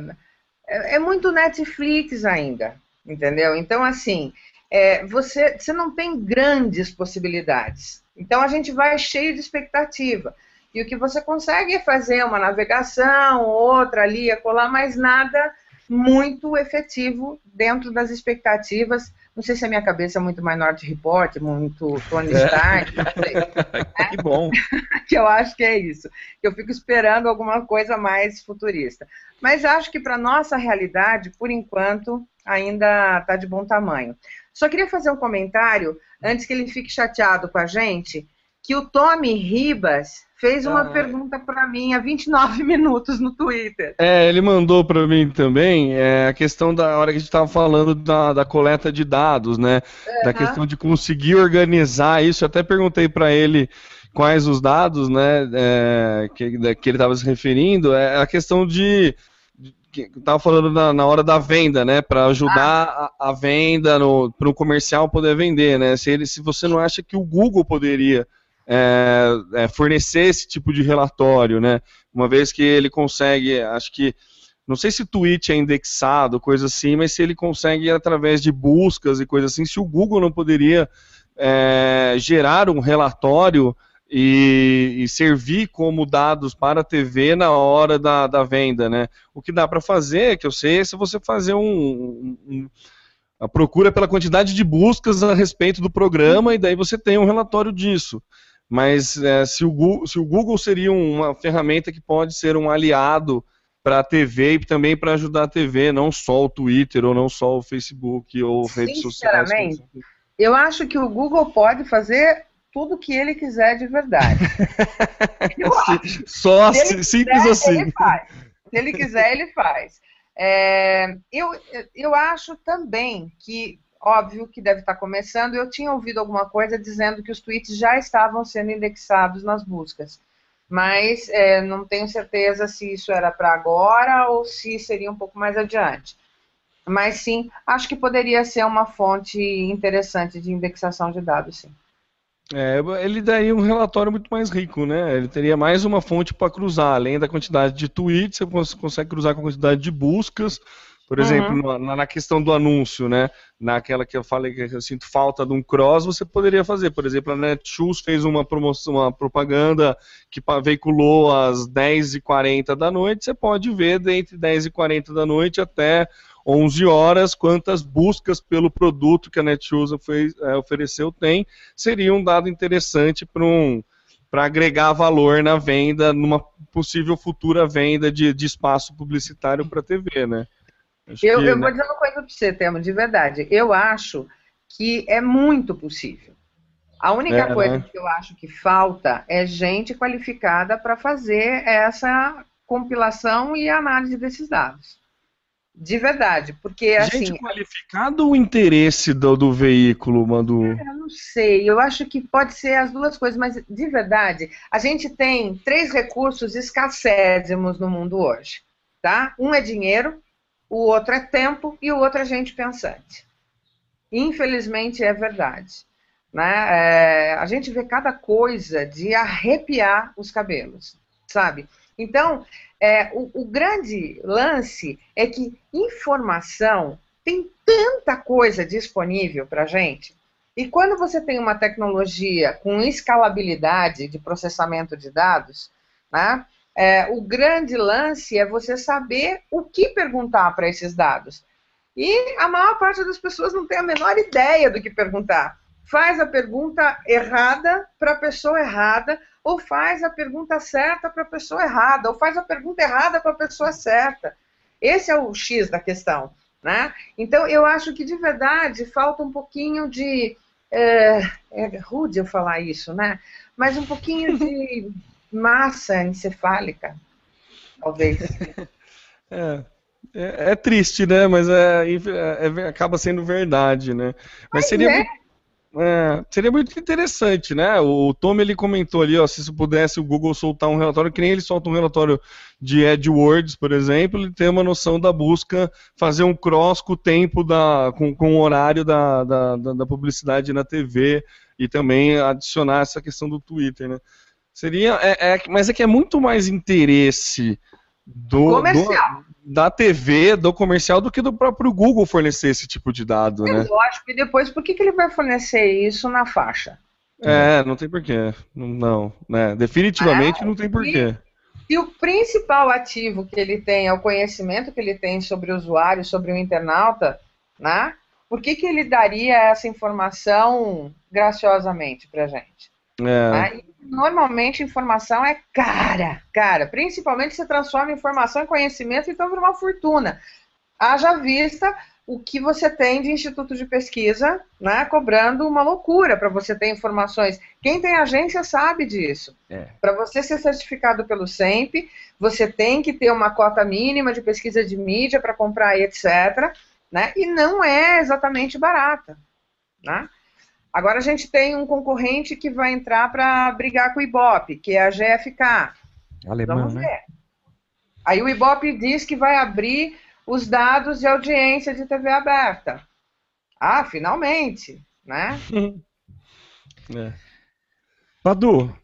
é, é muito Netflix ainda, entendeu? Então, assim, é, você, você não tem grandes possibilidades. Então, a gente vai cheio de expectativa. E o que você consegue é fazer uma navegação, outra ali, colar, mas nada muito efetivo dentro das expectativas. Não sei se a minha cabeça é muito mais Norte Report, muito Tony é. Stark, não sei. [LAUGHS] Né? Que bom. [LAUGHS] que eu acho que é isso. Eu fico esperando alguma coisa mais futurista. Mas acho que para nossa realidade, por enquanto, ainda está de bom tamanho. Só queria fazer um comentário, antes que ele fique chateado com a gente, que o Tommy Ribas fez uma ah, pergunta para mim há 29 [LAUGHS] minutos no Twitter. É, ele mandou para mim também é, a questão da hora que a gente estava falando da, da, coleta de dados, né? Uhum. Da questão de conseguir organizar isso. Eu até perguntei para ele quais os dados, né, é, que, que ele estava se referindo. É a questão de estava falando na, na, hora da venda, né, para ajudar ah. a, a, venda para o comercial poder vender, né? Se ele, se você não acha que o Google poderia é, é, fornecer esse tipo de relatório, né? Uma vez que ele consegue, acho que, não sei se o tweet é indexado, coisa assim, mas se ele consegue através de buscas e coisas assim, se o Google não poderia é, gerar um relatório e, e, servir como dados para a TV na hora da, da venda, né? O que dá para fazer, que eu sei, é se você fazer um, um, um a procura pela quantidade de buscas a respeito do programa e daí você tem um relatório disso mas é, se, o Google, se o Google seria uma ferramenta que pode ser um aliado para a TV e também para ajudar a TV, não só o Twitter ou não só o Facebook ou redes sociais. Sinceramente, eu acho que o Google pode fazer tudo que ele quiser de verdade. [LAUGHS] só assim, simples quiser, assim. Ele faz. Se ele quiser, ele faz. É, eu, eu acho também que óbvio que deve estar começando. Eu tinha ouvido alguma coisa dizendo que os tweets já estavam sendo indexados nas buscas, mas é, não tenho certeza se isso era para agora ou se seria um pouco mais adiante. Mas sim, acho que poderia ser uma fonte interessante de indexação de dados, sim. É, ele daria um relatório muito mais rico, né? Ele teria mais uma fonte para cruzar, além da quantidade de tweets, você consegue cruzar com a quantidade de buscas, Por exemplo, uhum. na, na, questão do anúncio, né? Naquela que eu falei que eu sinto falta de um cross, você poderia fazer. Por exemplo, a Netshoes fez uma promoção, uma propaganda que veiculou às 10h40 da noite. Você pode ver entre 10h40 da noite até 11 horas quantas buscas pelo produto que a foi, é, ofereceu tem. Seria um dado interessante para um agregar valor na venda, numa possível futura venda de, de espaço publicitário para a TV, né? eu, que, eu né? vou dizer uma coisa para você, Temo, de verdade. Eu acho que é muito possível. A única é, coisa né? que eu acho que falta é gente qualificada para fazer essa compilação e análise desses dados. De verdade, porque assim. Gente qualificada ou o interesse do, do veículo, Manu? Eu não sei, eu acho que pode ser as duas coisas, mas de verdade, a gente tem três recursos escassésimos no mundo hoje. Tá? Um é dinheiro, o outro é tempo e o outro é gente pensante. Infelizmente é verdade. Né? É, a gente vê cada coisa de arrepiar os cabelos, sabe? Então, é, o, o grande lance é que informação tem tanta coisa disponível para gente. E quando você tem uma tecnologia com escalabilidade de processamento de dados, né, é, o grande lance é você saber o que perguntar para esses dados. E a maior parte das pessoas não tem a menor ideia do que perguntar. Faz a pergunta errada para a pessoa errada, ou faz a pergunta certa para a pessoa errada, ou faz a pergunta errada para a pessoa certa. Esse é o X da questão. Né? Então, eu acho que de verdade falta um pouquinho de. É, é rude eu falar isso, né? Mas um pouquinho de [LAUGHS] massa encefálica, talvez. [LAUGHS] É, é, é, triste, né? Mas é, é, é acaba sendo verdade, né? Mas, Mas seria, é. Muito, seria muito interessante, né? O Tom ele comentou ali, ó, se pudesse o Google soltar um relatório, que nem ele solta um relatório de AdWords, por exemplo, ele tem uma noção da busca, fazer um cross com o tempo da, com, com o horário da, da, da publicidade na TV e também adicionar essa questão do Twitter, né? Seria. É, é, mas é que é muito mais interesse do, do, da TV, do comercial, do que do próprio Google fornecer esse tipo de dado, é né? Lógico, e depois, por que, que ele vai fornecer isso na faixa? É, não tem porquê. Não, não né? Definitivamente não tem porquê. E, e o principal ativo que ele tem é o conhecimento que ele tem sobre o usuário, sobre o internauta, né? Por que, que ele daria essa informação graciosamente pra gente? É. Né? Normalmente informação é cara, cara. Principalmente se transforma informação em conhecimento, então vira uma fortuna. Haja vista o que você tem de instituto de pesquisa, né, cobrando uma loucura para você ter informações. Quem tem agência sabe disso. É. Para você ser certificado pelo SEMP, você tem que ter uma cota mínima de pesquisa de mídia para comprar, etc. Né, e não é exatamente barata. Né? Agora a gente tem um concorrente que vai entrar para brigar com o Ibope, que é a GFK. Alemão, Vamos né? ver. Né? Aí o Ibope diz que vai abrir os dados de audiência de TV aberta. Ah, finalmente, né? [LAUGHS] é. Padu,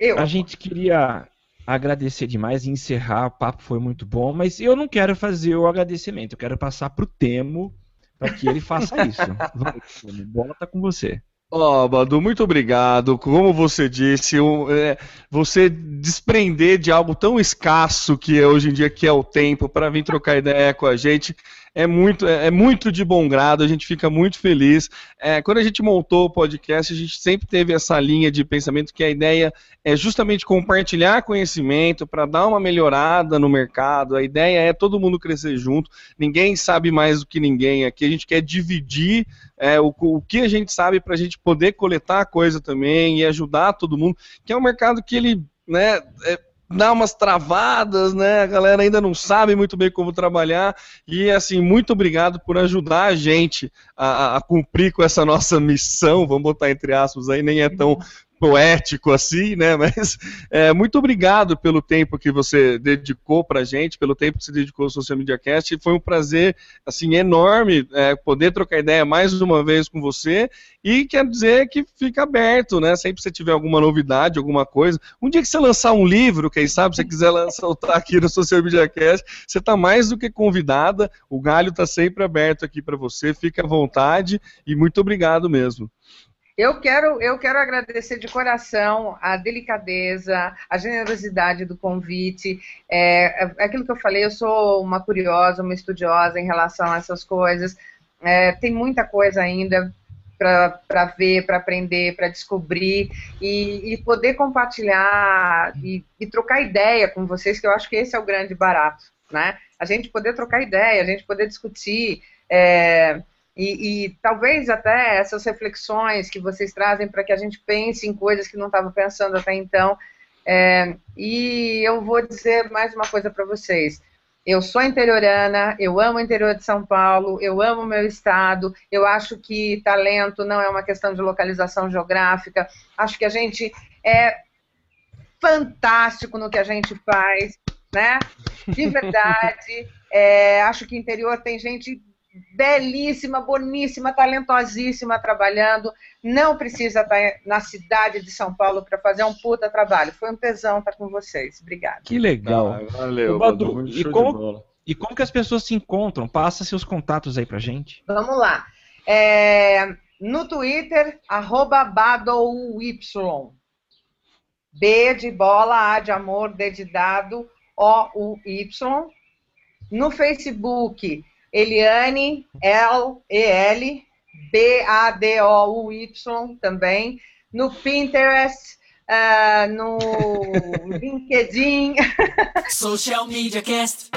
eu. a gente queria agradecer demais e encerrar, o papo foi muito bom, mas eu não quero fazer o agradecimento, eu quero passar para o Temo para que ele faça isso. Vamos, bola tá com você. Ó, oh, Badu, muito obrigado. Como você disse, um, é, você desprender de algo tão escasso que é hoje em dia que é o tempo para vir trocar ideia com a gente é muito, é, é, muito de bom grado, a gente fica muito feliz. É, quando a gente montou o podcast, a gente sempre teve essa linha de pensamento que a ideia é justamente compartilhar conhecimento para dar uma melhorada no mercado. A ideia é todo mundo crescer junto, ninguém sabe mais do que ninguém aqui, a gente quer dividir é, o, o que a gente sabe para a gente poder coletar coisa também e ajudar todo mundo, que é um mercado que ele né, é, dá umas travadas, né? A galera ainda não sabe muito bem como trabalhar. E assim, muito obrigado por ajudar a gente a, a cumprir com essa nossa missão, vamos botar entre aspas aí, nem é tão poético assim, né? [LAUGHS] Mas é, muito obrigado pelo tempo que você dedicou para gente, pelo tempo que você dedicou ao Social Media Cast. Foi um prazer assim enorme é, poder trocar ideia mais uma vez com você. E quer dizer que fica aberto, né? Sempre que você tiver alguma novidade, alguma coisa. Um dia que você lançar um livro, quem sabe, se você quiser soltar aqui no Social Media Cast, você está mais do que convidada. O galho está sempre aberto aqui para você. Fique à vontade e muito obrigado mesmo. Eu quero, eu quero agradecer de coração a delicadeza, a generosidade do convite. É, é aquilo que eu falei, eu sou uma curiosa, uma estudiosa em relação a essas coisas. É, tem muita coisa ainda para ver, para aprender, para descobrir e, e, poder compartilhar e, e, trocar ideia com vocês, que eu acho que esse é o grande barato, né? A gente poder trocar ideia, a gente poder discutir. É, e, e, talvez até essas reflexões que vocês trazem para que a gente pense em coisas que não estava pensando até então. É, e eu vou dizer mais uma coisa para vocês. Eu sou interiorana, eu amo o interior de São Paulo, eu amo o meu estado, eu acho que talento não é uma questão de localização geográfica, acho que a gente é fantástico no que a gente faz, né? De verdade. É, acho que interior tem gente belíssima, boníssima, talentosíssima trabalhando. Não precisa estar na cidade de São Paulo para fazer um puta trabalho. Foi um tesão estar com vocês. Obrigada. Que legal. Ah, valeu, Badu, Badu e, como, e como que as pessoas se encontram? Passa seus contatos aí pra gente. Vamos lá. É, no Twitter, arroba BadouY. B de bola, A de amor, D de dado, O-U-Y. No Facebook, Eliane, L-E-L, B-A-D-O-U-Y também, no Pinterest, uh, no [LAUGHS] LinkedIn. [LAUGHS] Social Media Cast.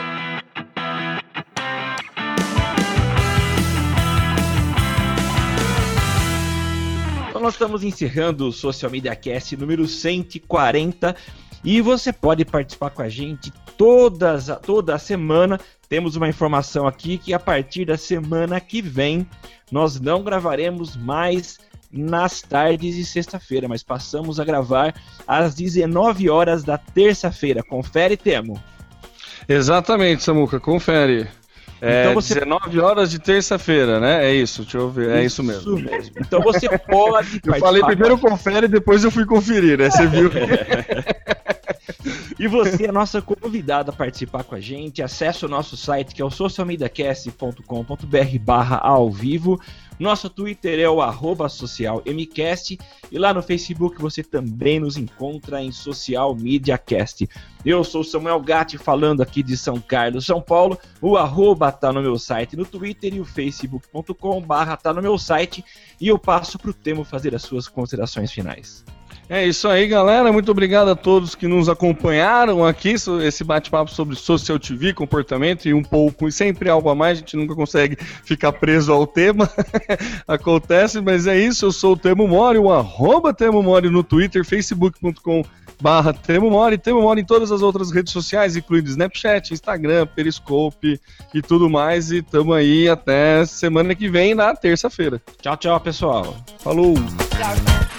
Então nós estamos encerrando o Social Media Cast número 140 e você pode participar com a gente todas, toda a semana. Temos uma informação aqui que a partir da semana que vem nós não gravaremos mais nas tardes de sexta-feira, mas passamos a gravar às 19 horas da terça-feira. Confere, Temo. Exatamente, Samuca, confere. É então você... 19 horas de terça-feira, né? É isso, deixa eu ver. É isso, mesmo. mesmo. Então você pode. [LAUGHS] eu falei primeiro confere, depois eu fui conferir, né? Você viu? [LAUGHS] e você é nossa convidada a participar com a gente. Acesse o nosso site que é o socialmediacast.com.br barra ao vivo. Nosso Twitter é o arroba socialmcast e lá no Facebook você também nos encontra em Social Media Cast. Eu sou Samuel Gatti falando aqui de São Carlos, São Paulo. O arroba tá no meu site no Twitter e o facebook.com barra tá no meu site. E eu passo para o Temo fazer as suas considerações finais. É isso aí, galera. Muito obrigado a todos que nos acompanharam aqui. Esse bate-papo sobre social TV, comportamento e um pouco, e sempre algo a mais. A gente nunca consegue ficar preso ao tema. [LAUGHS] Acontece, mas é isso. Eu sou o Temo Mori, o arroba Temo Mori no Twitter, facebook.com barra Temo Mori, Temo Mori em todas as outras redes sociais, incluindo Snapchat, Instagram, Periscope e tudo mais. E tamo aí até semana que vem, na terça-feira. Tchau, tchau, pessoal. Falou! Tchau